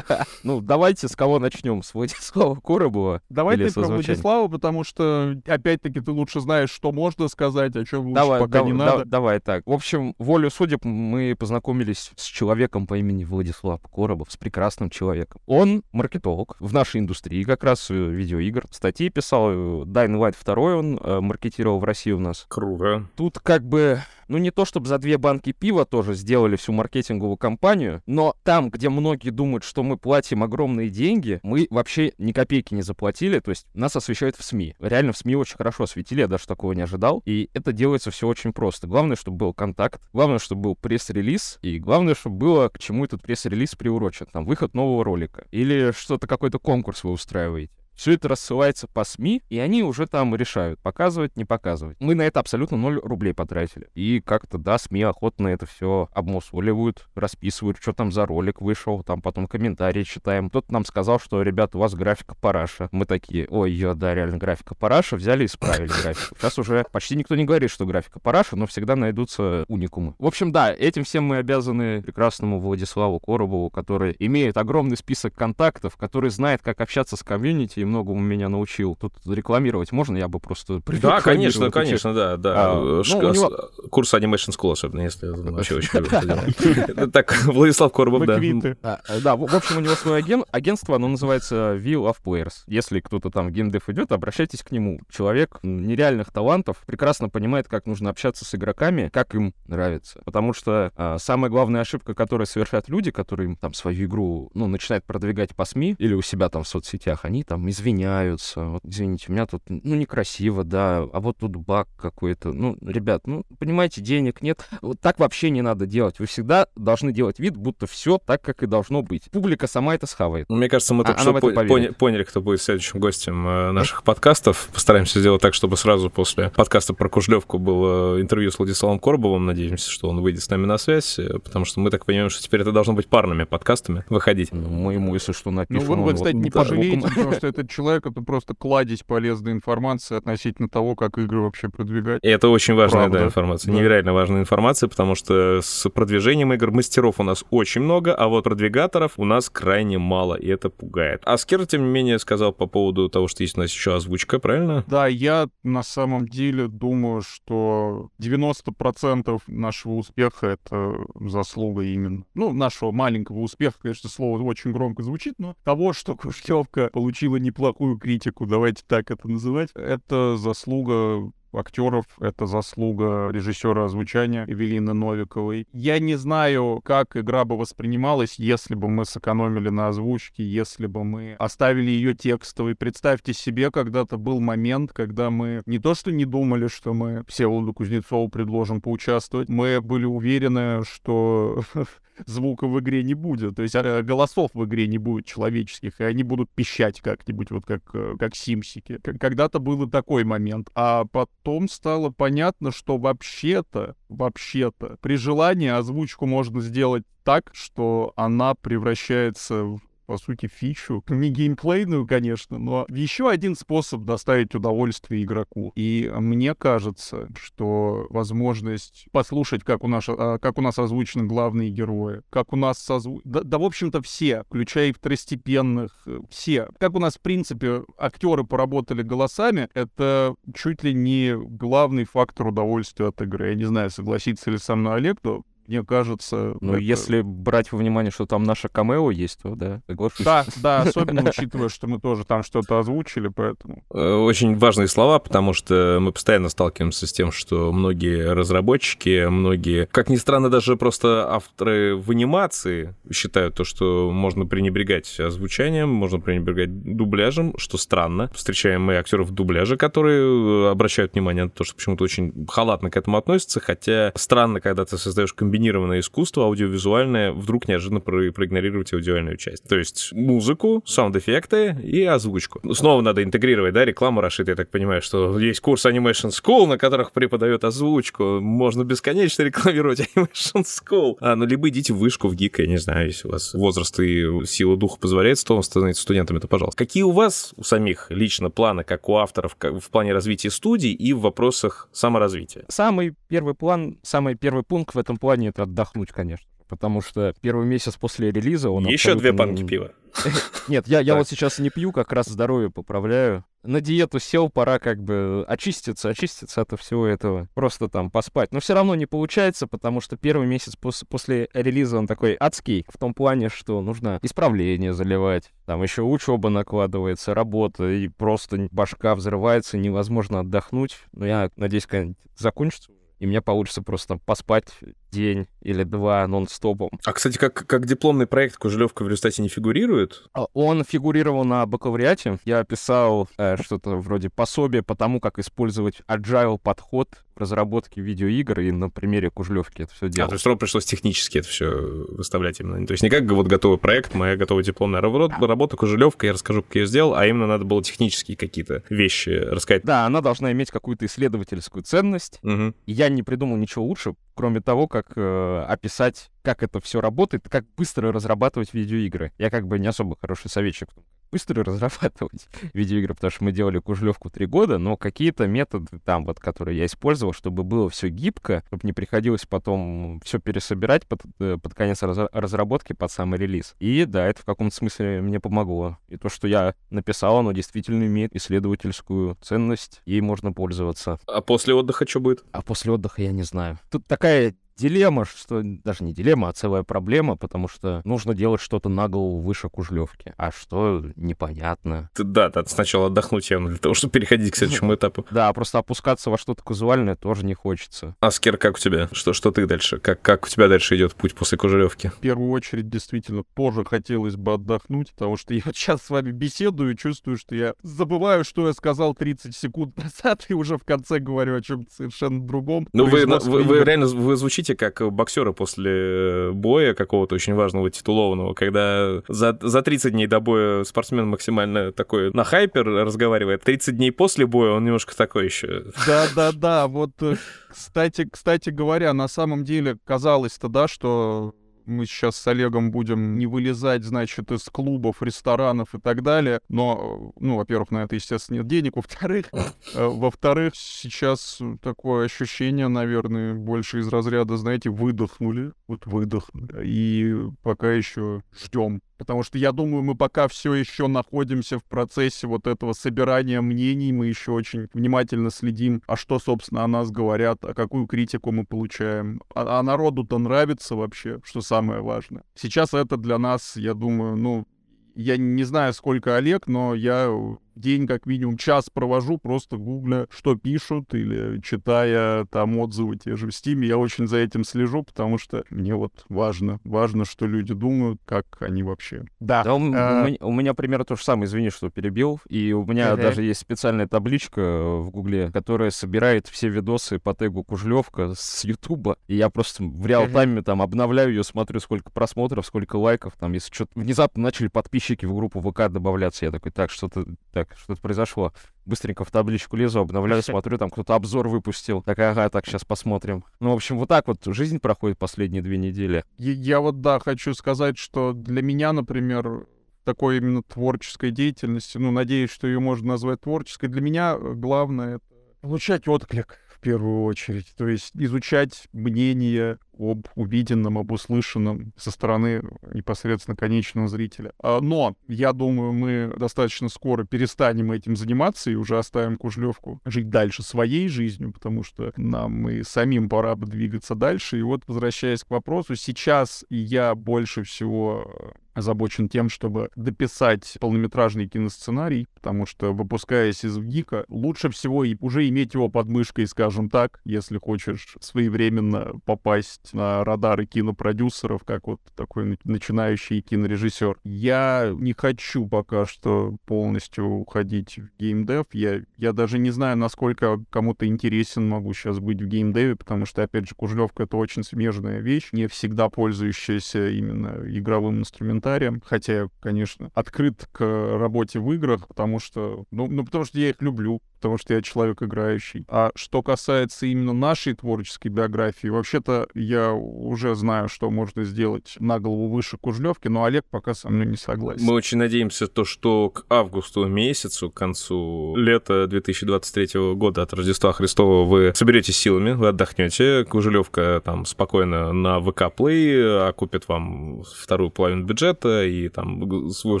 Ну, давайте с кого начнем? С Владислава Коробова? Давай ты про? Владислава, потому что, опять-таки, ты лучше знаешь, что можно сказать, о чем лучше пока не надо. давай так. В общем, волю судеб мы познакомились с человеком по имени Владислав Коробов, с прекрасным человеком. Он маркетолог в нашей индустрии, как раз э, видеоигр. Статьи писал, э, Dying Light 2 он э, маркетировал в России у нас. Круто. Тут как бы, ну не то чтобы за две банки пива тоже сделали всю маркетинговую кампанию, но там, где многие думают, что мы платим огромные деньги, мы вообще ни копейки не заплатили, то есть нас освещают в СМИ. Реально в СМИ очень хорошо осветили, я даже такого не ожидал. И это делается все очень просто. Главное, чтобы был контакт, главное, чтобы был пресс-релиз, и главное, чтобы было, к чему этот пресс-релиз приурочен. Там выход нового ролика. Или что-то, какой-то конкурс вы устраиваете. Все это рассылается по СМИ, и они уже там решают, показывать, не показывать. Мы на это абсолютно ноль рублей потратили. И как-то, да, СМИ охотно это все обмусоливают, расписывают, что там за ролик вышел, там потом комментарии читаем. Кто-то нам сказал, что, ребят, у вас графика параша. Мы такие, ой, ё, да, реально графика параша, взяли и исправили графику. Сейчас уже почти никто не говорит, что графика параша, но всегда найдутся уникумы. В общем, да, этим всем мы обязаны прекрасному Владиславу Коробову, который имеет огромный список контактов, который знает, как общаться с комьюнити многому меня научил. Тут рекламировать можно, я бы просто... Да, конечно, конечно, да, да. А, ну, Ш- у него- Курс Animation School особенно, если я вообще очень. <laughs> Так, <laughs> Владислав Коробов, да. А, да, в, общем, у него свое аген- агентство, оно называется View of Players. Если кто-то там в геймдев идет, обращайтесь к нему. Человек нереальных талантов, прекрасно понимает, как нужно общаться с игроками, как им нравится. Потому что а, самая главная ошибка, которую совершают люди, которые им там свою игру, ну, начинают продвигать по СМИ или у себя там в соцсетях, они там извиняются. Вот, извините, у меня тут, ну, некрасиво, да, а вот тут баг какой-то. Ну, ребят, ну, понимаете, денег нет. Вот так вообще не надо делать. Вы всегда должны делать вид, будто все так, как и должно быть. Публика сама это схавает. Ну, Мне кажется, мы А- только что это по- поня- поняли, кто будет следующим гостем э, наших подкастов. Постараемся сделать так, чтобы сразу после подкаста про Кужлевку было интервью с Владиславом Коробовым. Надеемся, что он выйдет с нами на связь, э, потому что мы так понимаем, что теперь это должно быть парными подкастами выходить. Ну, мы ему, если что, Ну, напишем. вы, вы, он кстати, вот- не да, пожалеете, потому что этот человек — это просто кладезь полезной информации относительно того, как игры вообще продвигать. И это очень важная Правда. да, информация, Да. невероятно важная информация, потому что с продвижением игр мастеров у нас очень много, а вот продвигаторов у нас крайне мало, и это пугает. А Скер, тем не менее, сказал по поводу того, что есть у нас еще озвучка, правильно? Да, я на самом деле думаю, что 90% нашего успеха — это заслуга именно, ну, нашего маленького успеха, конечно, слово очень громко звучит, но того, что Куштевка получила неплохую критику, давайте так это называть, это заслуга актеров, это заслуга режиссера озвучания Эвелины Новиковой. Я не знаю, как игра бы воспринималась, если бы мы сэкономили на озвучке, если бы мы оставили ее текстовой. Представьте себе, когда-то был момент, когда мы не то что не думали, что мы Всеволоду Кузнецову предложим поучаствовать, мы были уверены, что <laughs> звука в игре не будет, то есть э, голосов в игре не будет человеческих, и они будут пищать как-нибудь, вот как, э, как симсики. Когда-то был такой момент, а потом стало понятно, что вообще-то, вообще-то, при желании озвучку можно сделать так, что она превращается в по сути, фичу. Не геймплейную, конечно, но еще один способ доставить удовольствие игроку. И мне кажется, что возможность послушать, как у нас, а, как у нас озвучены главные герои, как у нас созву... да, да, в общем-то, все, включая и второстепенных, э, все. Как у нас, в принципе, актеры поработали голосами, это чуть ли не главный фактор удовольствия от игры. Я не знаю, согласится ли со мной Олег, но мне кажется... Ну, это- если брать во внимание, что там наша камео есть, то да, соглашусь. Да, <laughs> да, особенно учитывая, что мы тоже там что-то озвучили, поэтому... Э, Очень важные слова, потому что мы постоянно сталкиваемся с тем, что многие разработчики, многие, как ни странно, даже просто авторы в анимации считают то, что можно пренебрегать озвучанием, можно пренебрегать дубляжем, что странно. Встречаем мы актеров дубляжа, которые э, обращают внимание на то, что почему-то очень халатно к этому относятся, хотя странно, когда ты создаешь комбинированное искусство аудиовизуальное, вдруг неожиданно про- проигнорировать аудиальную часть. То есть музыку, саунд-эффекты и озвучку. Снова надо интегрировать, да, рекламу Рашид, я так понимаю, что есть курс Animation School, на которых преподают озвучку. Можно бесконечно рекламировать <laughs> Animation School. А, ну, либо идите в вышку, в ГИК, я не знаю, если у вас возраст и сила духа позволяет, то становиться студентами, то пожалуйста. Какие у вас, у самих, лично планы, как у авторов, как в плане развития студий и в вопросах саморазвития? Самый первый план, самый первый пункт в этом плане — это отдохнуть, конечно. Потому что первый месяц после релиза он Еще две абсолютно банки не- пива. <laughs> Нет, я, я вот сейчас не пью, как раз здоровье поправляю. На диету сел, пора как бы очиститься, очиститься от всего этого. Просто там поспать. Но все равно не получается, потому что первый месяц пос- после релиза он такой адский. В том плане, что нужно исправление заливать. Там еще учеба накладывается, работа, и просто башка взрывается, невозможно отдохнуть. Но я надеюсь, когда закончится, и мне получится просто там поспать день или два нон-стопом. А, кстати, как, как дипломный проект Кужелевка в результате не фигурирует? А, Он фигурировал на бакалавриате. Я писал э, что-то вроде пособия по тому, как использовать agile подход в разработке видеоигр, и на примере Кужлевки это все А, делал. то есть Ром пришлось технически это все выставлять именно. То есть не как вот готовый проект, моя готовая дипломная работа, работа Кужелевка, я расскажу, как я ее сделал, а именно надо было технические какие-то вещи рассказать. Да, она должна иметь какую-то исследовательскую ценность. И я не придумал ничего лучше, кроме того, как э, описать, как это все работает, как быстро разрабатывать видеоигры. Я как бы не особо хороший советчик быстро <laughs> разрабатывать видеоигры, потому что мы делали Кужлевку три года, но какие-то методы там вот, которые я использовал, чтобы было все гибко, чтобы не приходилось потом все пересобирать под, э, под конец раз- разработки, под самый релиз. И да, это в каком-то смысле мне помогло. И то, что я написал, оно действительно имеет исследовательскую ценность, ей можно пользоваться. А после отдыха что будет? А после отдыха я не знаю. Тут такая дилемма, что даже не дилемма, а целая проблема, потому что нужно делать что-то на голову выше Кужлевки. А что, непонятно. Ты- Да, надо сначала отдохнуть явно для того, чтобы переходить к следующему этапу. Да, просто опускаться во что-то казуальное тоже не хочется. Аскер, как у тебя? Что, что ты дальше? Как, как у тебя дальше идет путь после Кужелевки? В первую очередь, действительно, тоже хотелось бы отдохнуть, потому что <laughs> я сейчас с вами беседую и чувствую, что я забываю, что я сказал 30 секунд <laughs> назад, и уже в конце говорю о чем-то совершенно другом. Ну, вы, вы, вы реально вы звучите как боксеры после э, боя какого-то очень важного, титулованного, когда за, за 30 дней до боя спортсмен максимально такой на хайпер разговаривает, 30 дней после боя он немножко такой еще. Да-да-да, вот, э, кстати, кстати говоря, на самом деле казалось-то, да, что мы сейчас с Олегом будем не вылезать, значит, из клубов, ресторанов и так далее. Но, ну, во-первых, на это, естественно, нет денег. Во-вторых, э, во-вторых, сейчас такое ощущение, наверное, больше из разряда, знаете, выдохнули. Вот выдохнули. И пока еще ждем. Потому что я думаю, мы пока все еще находимся в процессе вот этого собирания мнений, мы еще очень внимательно следим, а что, собственно, о нас говорят, а какую критику мы получаем. А, а народу-то нравится вообще, что самое важное. Сейчас это для нас, я думаю, ну, я не знаю, сколько Олег, но я в день как минимум час провожу, просто гугля, что пишут, или читая там отзывы те же в Стиме. Я очень за этим слежу, потому что мне вот важно, важно, что люди думают, как они вообще. Да, Да, у, а, у меня, примерно то же самое, извини, что перебил. И у меня Ага. даже есть специальная табличка э, в Гугле, которая собирает все видосы по тегу Кужлевка с Ютуба. И я просто в реал-тайме там обновляю ее, смотрю, сколько просмотров, сколько лайков. Там, если что-то внезапно начали подписчики в группу ВК добавляться, я такой, так, что-то так, что-то произошло. Быстренько в табличку лезу, обновляю, <laughs> смотрю, там кто-то обзор выпустил. Так, ага, так, сейчас посмотрим. Ну, в общем, вот так вот жизнь проходит последние две недели. Я, я вот, да, хочу сказать, что для меня, например, такой именно творческой деятельности, ну, надеюсь, что ее можно назвать творческой, для меня главное — это получать отклик. Первую очередь. То есть изучать мнение об увиденном, об услышанном со стороны непосредственно конечного зрителя. А, но я думаю, мы достаточно скоро перестанем этим заниматься и уже оставим Кужлевку жить дальше своей жизнью, потому что нам и самим пора бы двигаться дальше. И вот, возвращаясь к вопросу, сейчас я больше всего озабочен тем, чтобы дописать полнометражный киносценарий, потому что, выпускаясь из ВГИКа, лучше всего и уже иметь его под мышкой, скажем так, если хочешь своевременно попасть на радары кинопродюсеров, как вот такой начинающий кинорежиссер. Я не хочу пока что полностью уходить в геймдев. Я, я даже не знаю, насколько кому-то интересен могу сейчас быть в геймдеве, потому что, опять же, Кужлевка — это очень смежная вещь, не всегда пользующаяся именно игровым инструментом комментариям, хотя я, конечно, открыт к работе в играх, потому что, ну, ну потому что я их люблю, потому что я человек играющий. А что касается именно нашей творческой биографии, вообще-то я уже знаю, что можно сделать на голову выше Кужлевки, но Олег пока со мной не согласен. Мы очень надеемся, то, что к августу месяцу, к концу лета 2023 года от Рождества Христова вы соберетесь силами, вы отдохнете. Кужелевка там спокойно на ВК Play окупит вам вторую половину бюджета, и там вы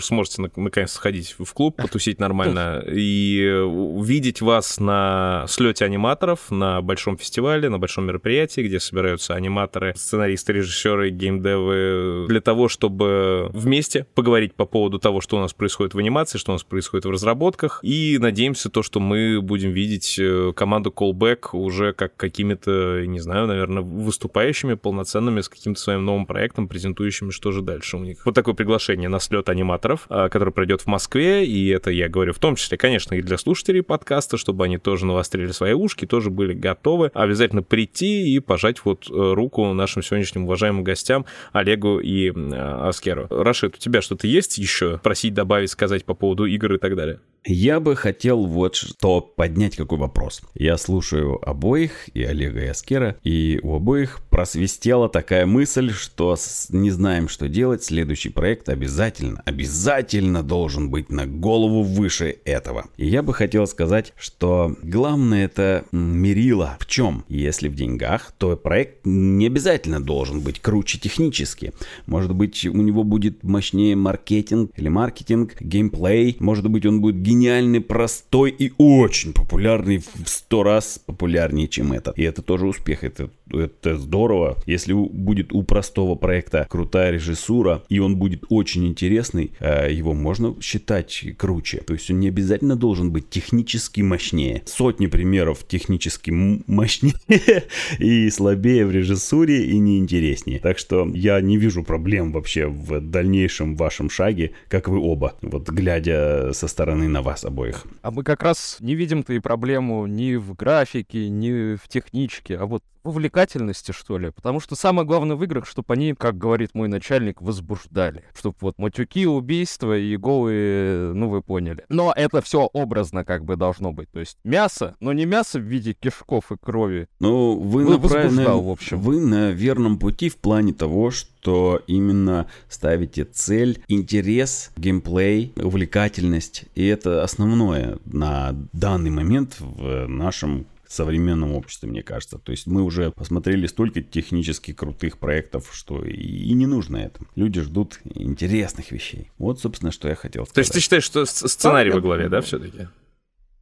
сможете наконец сходить в клуб, потусить нормально и увидеть видеть вас на слете аниматоров, на большом фестивале, на большом мероприятии, где собираются аниматоры, сценаристы, режиссеры, геймдевы, для того, чтобы вместе поговорить по поводу того, что у нас происходит в анимации, что у нас происходит в разработках. И надеемся то, что мы будем видеть э, команду Callback уже как какими-то, не знаю, наверное, выступающими, полноценными, с каким-то своим новым проектом, презентующими, что же дальше у них. Вот такое приглашение на слет аниматоров, а, который пройдет в Москве, и это я говорю в том числе, конечно, и для слушателей подкаста, подкаста, чтобы они тоже навострили свои ушки, тоже были готовы обязательно прийти и пожать вот э, руку нашим сегодняшним уважаемым гостям Олегу и Аскеру. Рашид, у тебя что-то есть еще просить, добавить, сказать по поводу игр и так далее? Я бы хотел вот что поднять какой вопрос. Я слушаю обоих, и Олега, и Аскера, и у обоих просвистела такая мысль, что не знаем, что делать, следующий проект обязательно, обязательно должен быть на голову выше этого. И я бы хотел сказать, что главное это мерило в чем? Если в деньгах, то проект не обязательно должен быть круче технически. Может быть, у него будет мощнее маркетинг или маркетинг, геймплей, может быть, он будет гениальный, простой и очень популярный в сто раз популярнее, чем это. И это тоже успех, это, это здорово. Если будет у простого проекта крутая режиссура, и он будет очень интересный, э, его можно считать круче. То есть он не обязательно должен быть технически мощнее. Сотни примеров технически мощнее <laughs> и слабее в режиссуре и неинтереснее. Так что я не вижу проблем вообще в дальнейшем вашем шаге, как вы оба, вот глядя со стороны на вас обоих. А мы как раз не видим-то и проблему ни в графике, ни в техничке, а вот в увлекательности, что ли. Потому что самое главное в играх, чтобы они, как говорит мой начальник, возбуждали. Чтобы вот матюки, убийства и голые, ну вы поняли. Но это все образно как бы должно быть. То есть мясо, но не мясо в виде кишков и крови. Ну, вы, вы на, правильно, в общем. вы на верном пути в плане того, что именно ставите цель, интерес, геймплей, увлекательность. И это основное на данный момент в нашем современном обществе, мне кажется. То есть мы уже посмотрели столько технически крутых проектов, что и не нужно это. Люди ждут интересных вещей. Вот, собственно, что я хотел сказать. То есть ты считаешь, что сценарий во главе, да, все-таки?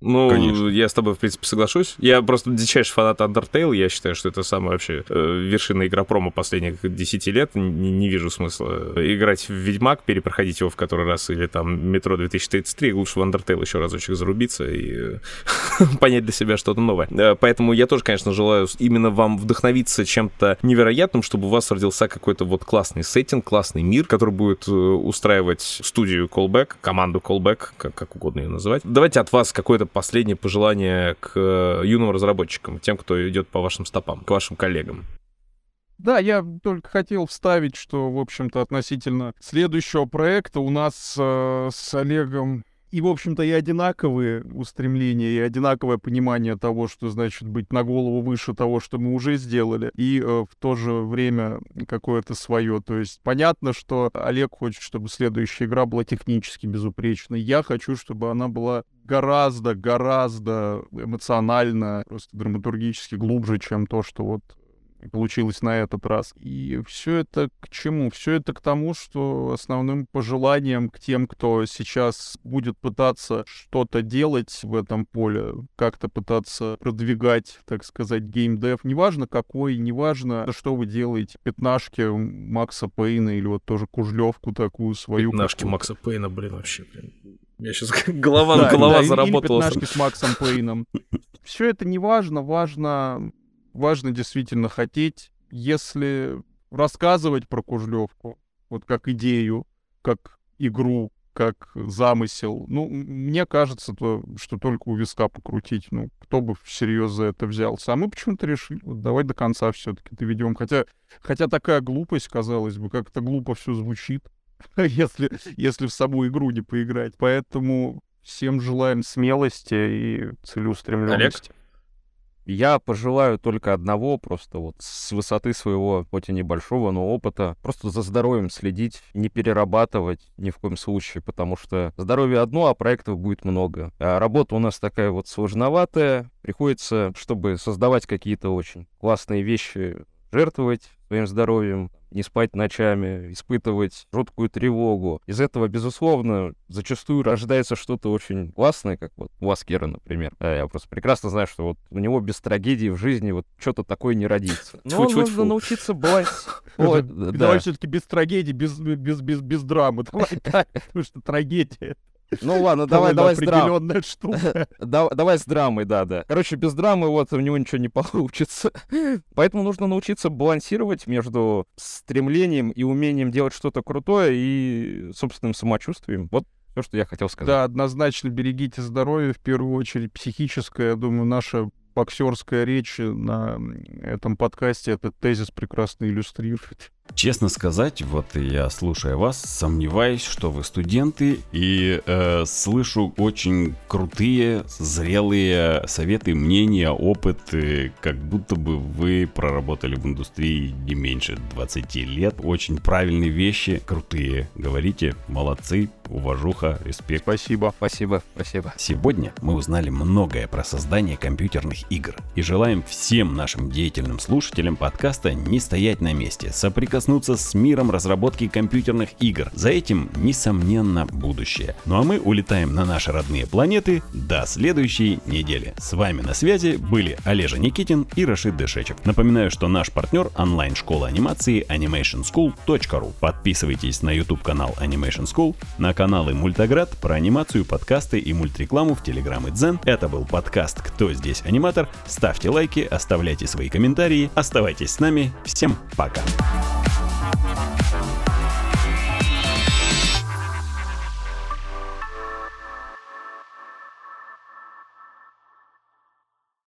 Ну, Конечно. я с тобой, в принципе, соглашусь. Я просто дичайший фанат Undertale. Я считаю, что это самая вообще э, вершина игропрома последних 10 лет. Не, не вижу смысла играть в Ведьмак, перепроходить его в который раз, или там Метро 2033. Лучше в Undertale еще разочек зарубиться и э, <laughs> понять для себя что-то новое. Э, поэтому я тоже, конечно, желаю именно вам вдохновиться чем-то невероятным, чтобы у вас родился какой-то вот классный сеттинг, классный мир, который будет э, устраивать студию Callback, команду Callback, как, как угодно ее называть. Давайте от вас какой-то последнее пожелание к э, юным разработчикам, тем, кто идет по вашим стопам, к вашим коллегам? Да, я только хотел вставить, что, в общем-то, относительно следующего проекта у нас э, с Олегом и, в общем-то, и одинаковые устремления, и одинаковое понимание того, что значит быть на голову выше того, что мы уже сделали, и э, в то же время какое-то свое. То есть понятно, что Олег хочет, чтобы следующая игра была технически безупречной. Я хочу, чтобы она была гораздо, гораздо эмоционально, просто драматургически глубже, чем то, что вот получилось на этот раз. И все это к чему? Все это к тому, что основным пожеланием к тем, кто сейчас будет пытаться что-то делать в этом поле, как-то пытаться продвигать, так сказать, геймдев, неважно какой, неважно, что вы делаете, пятнашки Макса Пейна или вот тоже Кужлевку такую свою. Пятнашки Макса Пейна, блин, вообще, блин. Меня сейчас <laughs> голова, да, голова да, заработала. Или с Максом Пейном. Все это не важно, важно важно действительно хотеть, если рассказывать про Кужлевку, вот как идею, как игру, как замысел. Ну, мне кажется, то, что только у виска покрутить. Ну, кто бы всерьез за это взялся. А мы почему-то решили, вот давай до конца все-таки доведем. Хотя, хотя такая глупость, казалось бы, как это глупо все звучит, <laughs> если, если в саму игру не поиграть. Поэтому всем желаем смелости и целеустремленности. Олег? Я пожелаю только одного, просто вот с высоты своего, хоть и небольшого, но опыта, просто за здоровьем следить, не перерабатывать ни в коем случае, потому что здоровье одно, а проектов будет много. А работа у нас такая вот сложноватая, приходится, чтобы создавать какие-то очень классные вещи, жертвовать своим здоровьем, не спать ночами, испытывать жуткую тревогу. Из этого, безусловно, зачастую рождается что-то очень классное, как вот у вас, Кира, например. Э, я просто прекрасно знаю, что вот у него без трагедии в жизни вот что-то такое не родится. <laughs> Но нужно научиться балансировать. <laughs> Давай все-таки без трагедии, без, без, без, без драмы. <laughs> Давай так, потому что трагедия ну ладно, <laughs> давай, давай с драмой. штука. <laughs> давай с драмой, да, да. Короче, без драмы вот у него ничего не <laughs> получится. Поэтому нужно научиться балансировать между стремлением и умением делать что-то крутое и собственным самочувствием. Вот все, что я хотел сказать. Да, однозначно берегите здоровье, в первую очередь психическое. Я думаю, наша боксерская речь на этом подкасте этот тезис прекрасно иллюстрирует. Честно сказать, вот я слушая вас, сомневаюсь, что вы студенты и э, слышу очень крутые, зрелые советы, мнения, опыт, как будто бы вы проработали в индустрии не меньше 20 лет. Очень правильные вещи, крутые. Говорите, молодцы, уважуха, респект. Спасибо, спасибо, спасибо. Сегодня мы узнали многое про создание компьютерных игр и желаем всем нашим деятельным слушателям подкаста не стоять на месте, соприкоснуться с миром разработки компьютерных игр. За этим, несомненно, будущее. Ну а мы улетаем на наши родные планеты до следующей недели. С вами на связи были Олежа Никитин и Рашид Дышечев. Напоминаю, что наш партнер онлайн-школа анимации animationschool.ru. Подписывайтесь на YouTube канал Animation School, на каналы Мультоград про анимацию, подкасты и мультрекламу в Telegram и Дзен. Это был подкаст «Кто здесь аниматор?». Ставьте лайки, оставляйте свои комментарии, оставайтесь с нами. Всем пока! Thank you.